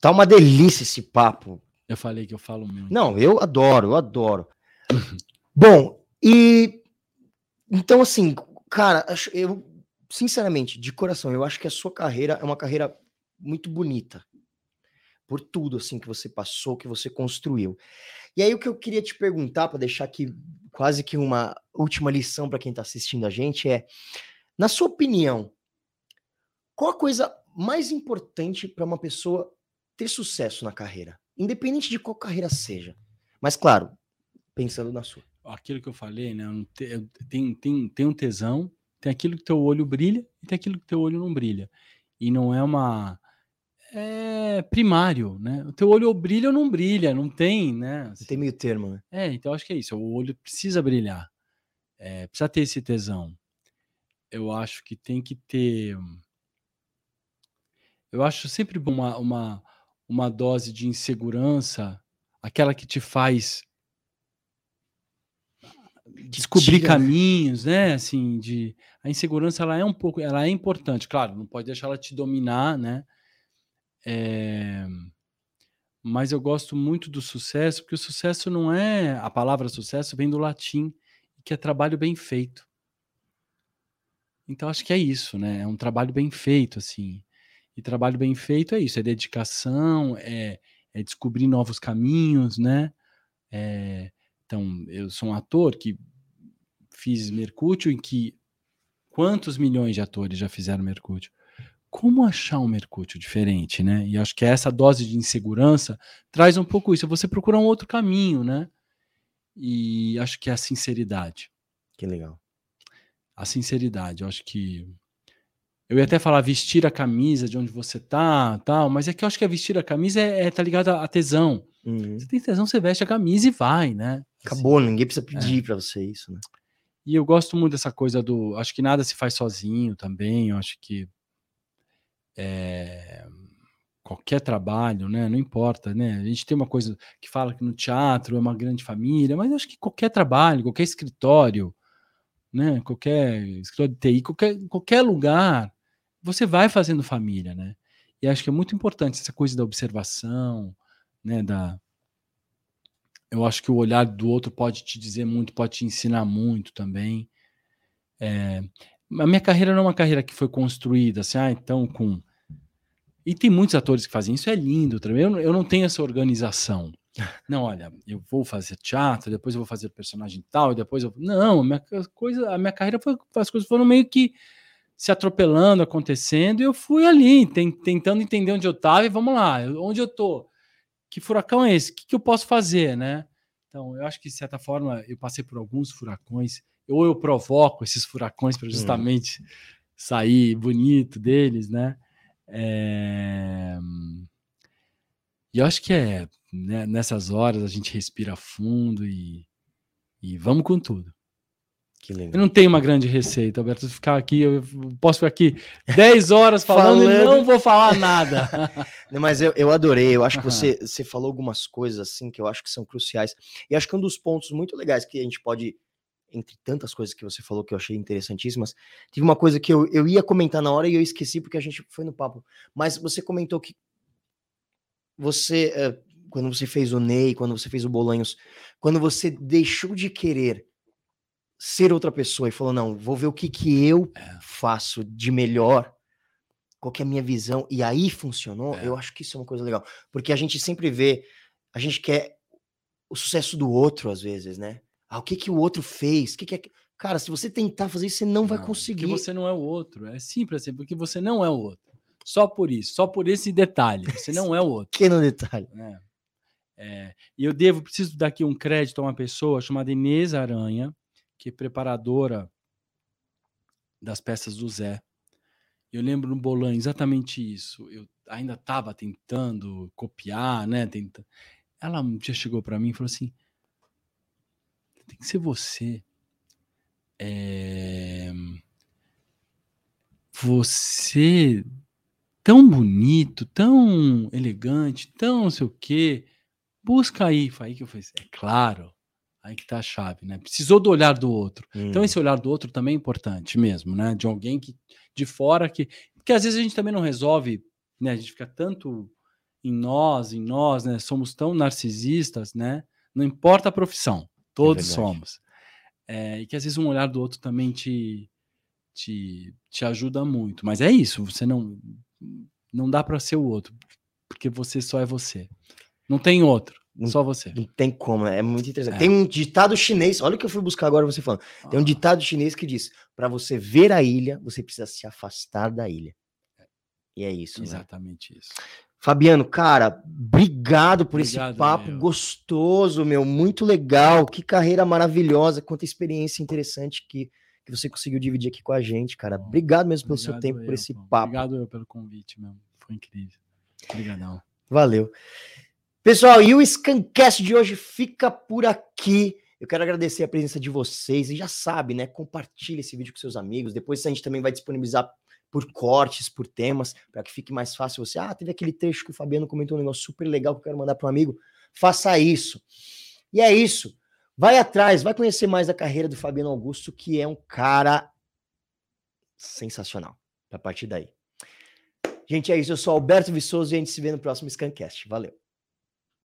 Tá uma delícia esse papo. Eu falei que eu falo muito. Não, eu adoro, eu adoro. Bom, e então assim, cara, eu sinceramente, de coração, eu acho que a sua carreira é uma carreira muito bonita. Por tudo assim que você passou, que você construiu. E aí o que eu queria te perguntar para deixar aqui quase que uma última lição para quem está assistindo a gente é, na sua opinião, qual a coisa mais importante para uma pessoa ter sucesso na carreira, independente de qual carreira seja. Mas, claro, pensando na sua. Aquilo que eu falei, né? Tem, tem, tem um tesão, tem aquilo que teu olho brilha e tem aquilo que teu olho não brilha. E não é uma. É primário, né? O teu olho brilha ou não brilha, não tem, né? Assim, não tem meio termo, né? É, então acho que é isso. O olho precisa brilhar, é, precisa ter esse tesão. Eu acho que tem que ter. Eu acho sempre uma, uma uma dose de insegurança, aquela que te faz descobrir Tira. caminhos, né? Assim, de a insegurança ela é um pouco, ela é importante, claro, não pode deixar ela te dominar, né? É... Mas eu gosto muito do sucesso, porque o sucesso não é a palavra sucesso vem do latim, que é trabalho bem feito. Então acho que é isso, né? É um trabalho bem feito, assim. E trabalho bem feito é isso, é dedicação, é, é descobrir novos caminhos, né? É, então, eu sou um ator que fiz Mercúrio, em que quantos milhões de atores já fizeram Mercúrio? Como achar um Mercúrio diferente, né? E acho que essa dose de insegurança traz um pouco isso. Você procura um outro caminho, né? E acho que é a sinceridade. Que legal. A sinceridade, eu acho que eu ia até falar vestir a camisa de onde você tá, tal, mas é que eu acho que a vestir a camisa é, é tá ligado a, tesão. Uhum. Você tem tesão, você veste a camisa e vai, né? Acabou, assim, ninguém precisa pedir é. para você isso, né? E eu gosto muito dessa coisa do, acho que nada se faz sozinho também, eu acho que é, qualquer trabalho, né? Não importa, né? A gente tem uma coisa que fala que no teatro é uma grande família, mas eu acho que qualquer trabalho, qualquer escritório, né? Qualquer escritório de TI, qualquer, qualquer lugar, você vai fazendo família, né? E acho que é muito importante essa coisa da observação, né? Da, eu acho que o olhar do outro pode te dizer muito, pode te ensinar muito também. É, a minha carreira não é uma carreira que foi construída assim, ah, então com. E tem muitos atores que fazem isso, é lindo também. Eu, eu não tenho essa organização. Não, olha, eu vou fazer teatro, depois eu vou fazer personagem tal, e depois eu. Não, a minha coisa, a minha carreira foi. As coisas foram meio que se atropelando, acontecendo, e eu fui ali, tentando entender onde eu estava, e vamos lá, onde eu tô? Que furacão é esse? O que, que eu posso fazer, né? Então, eu acho que, de certa forma, eu passei por alguns furacões, ou eu provoco esses furacões para hum. justamente hum. sair bonito deles, né? É... E eu acho que é né, nessas horas a gente respira fundo e, e vamos com tudo. Eu não tenho uma grande receita, Alberto. Ficar aqui, eu posso ficar aqui 10 horas falando, falando. e não vou falar nada. Mas eu, eu adorei. Eu acho que você, você falou algumas coisas assim que eu acho que são cruciais. E acho que um dos pontos muito legais que a gente pode, entre tantas coisas que você falou que eu achei interessantíssimas, tive uma coisa que eu, eu ia comentar na hora e eu esqueci porque a gente foi no papo. Mas você comentou que você, eh, quando você fez o Ney, quando você fez o Bolanhos, quando você deixou de querer ser outra pessoa e falou: não, vou ver o que, que eu é. faço de melhor, qual que é a minha visão, e aí funcionou, é. eu acho que isso é uma coisa legal. Porque a gente sempre vê, a gente quer o sucesso do outro, às vezes, né? Ah, o que, que o outro fez? O que, que é. Cara, se você tentar fazer isso, você não, não vai conseguir. Porque você não é o outro. É simples assim, porque você não é o outro. Só por isso, só por esse detalhe. Você não é o outro. Pequeno detalhe. É. É, e eu devo, preciso dar aqui um crédito a uma pessoa chamada Inês Aranha, que é preparadora das peças do Zé. Eu lembro no Bolan exatamente isso. Eu ainda estava tentando copiar, né? Tenta... Ela um dia chegou para mim e falou assim: tem que ser você. É... Você tão bonito, tão elegante, tão não sei o quê. Busca aí. Foi aí que eu falei, é claro. Aí que tá a chave, né? Precisou do olhar do outro. Hum. Então, esse olhar do outro também é importante mesmo, né? De alguém que de fora que. Porque às vezes a gente também não resolve, né? A gente fica tanto em nós, em nós, né? Somos tão narcisistas, né? Não importa a profissão, todos é somos. É, e que às vezes um olhar do outro também te, te, te ajuda muito. Mas é isso, você não. Não dá para ser o outro, porque você só é você. Não tem outro. Só você. Não tem como, né? é muito interessante. É. Tem um ditado chinês, olha o que eu fui buscar agora você falando. Tem um ah. ditado chinês que diz: para você ver a ilha, você precisa se afastar da ilha. E é isso. Né? Exatamente né? isso. Fabiano, cara, obrigado por obrigado, esse papo meu. gostoso, meu, muito legal. Que carreira maravilhosa, quanta experiência interessante que, que você conseguiu dividir aqui com a gente, cara. Obrigado mesmo pelo obrigado seu tempo, eu, por esse papo. Obrigado eu pelo convite, meu. Foi incrível. Obrigadão. Valeu. Pessoal, e o Scancast de hoje fica por aqui. Eu quero agradecer a presença de vocês e já sabe, né? Compartilhe esse vídeo com seus amigos. Depois a gente também vai disponibilizar por cortes, por temas, para que fique mais fácil você. Ah, teve aquele trecho que o Fabiano comentou um negócio super legal que eu quero mandar para um amigo. Faça isso. E é isso. Vai atrás, vai conhecer mais a carreira do Fabiano Augusto, que é um cara sensacional. A partir daí. Gente, é isso. Eu sou Alberto Viçoso e a gente se vê no próximo Scancast. Valeu.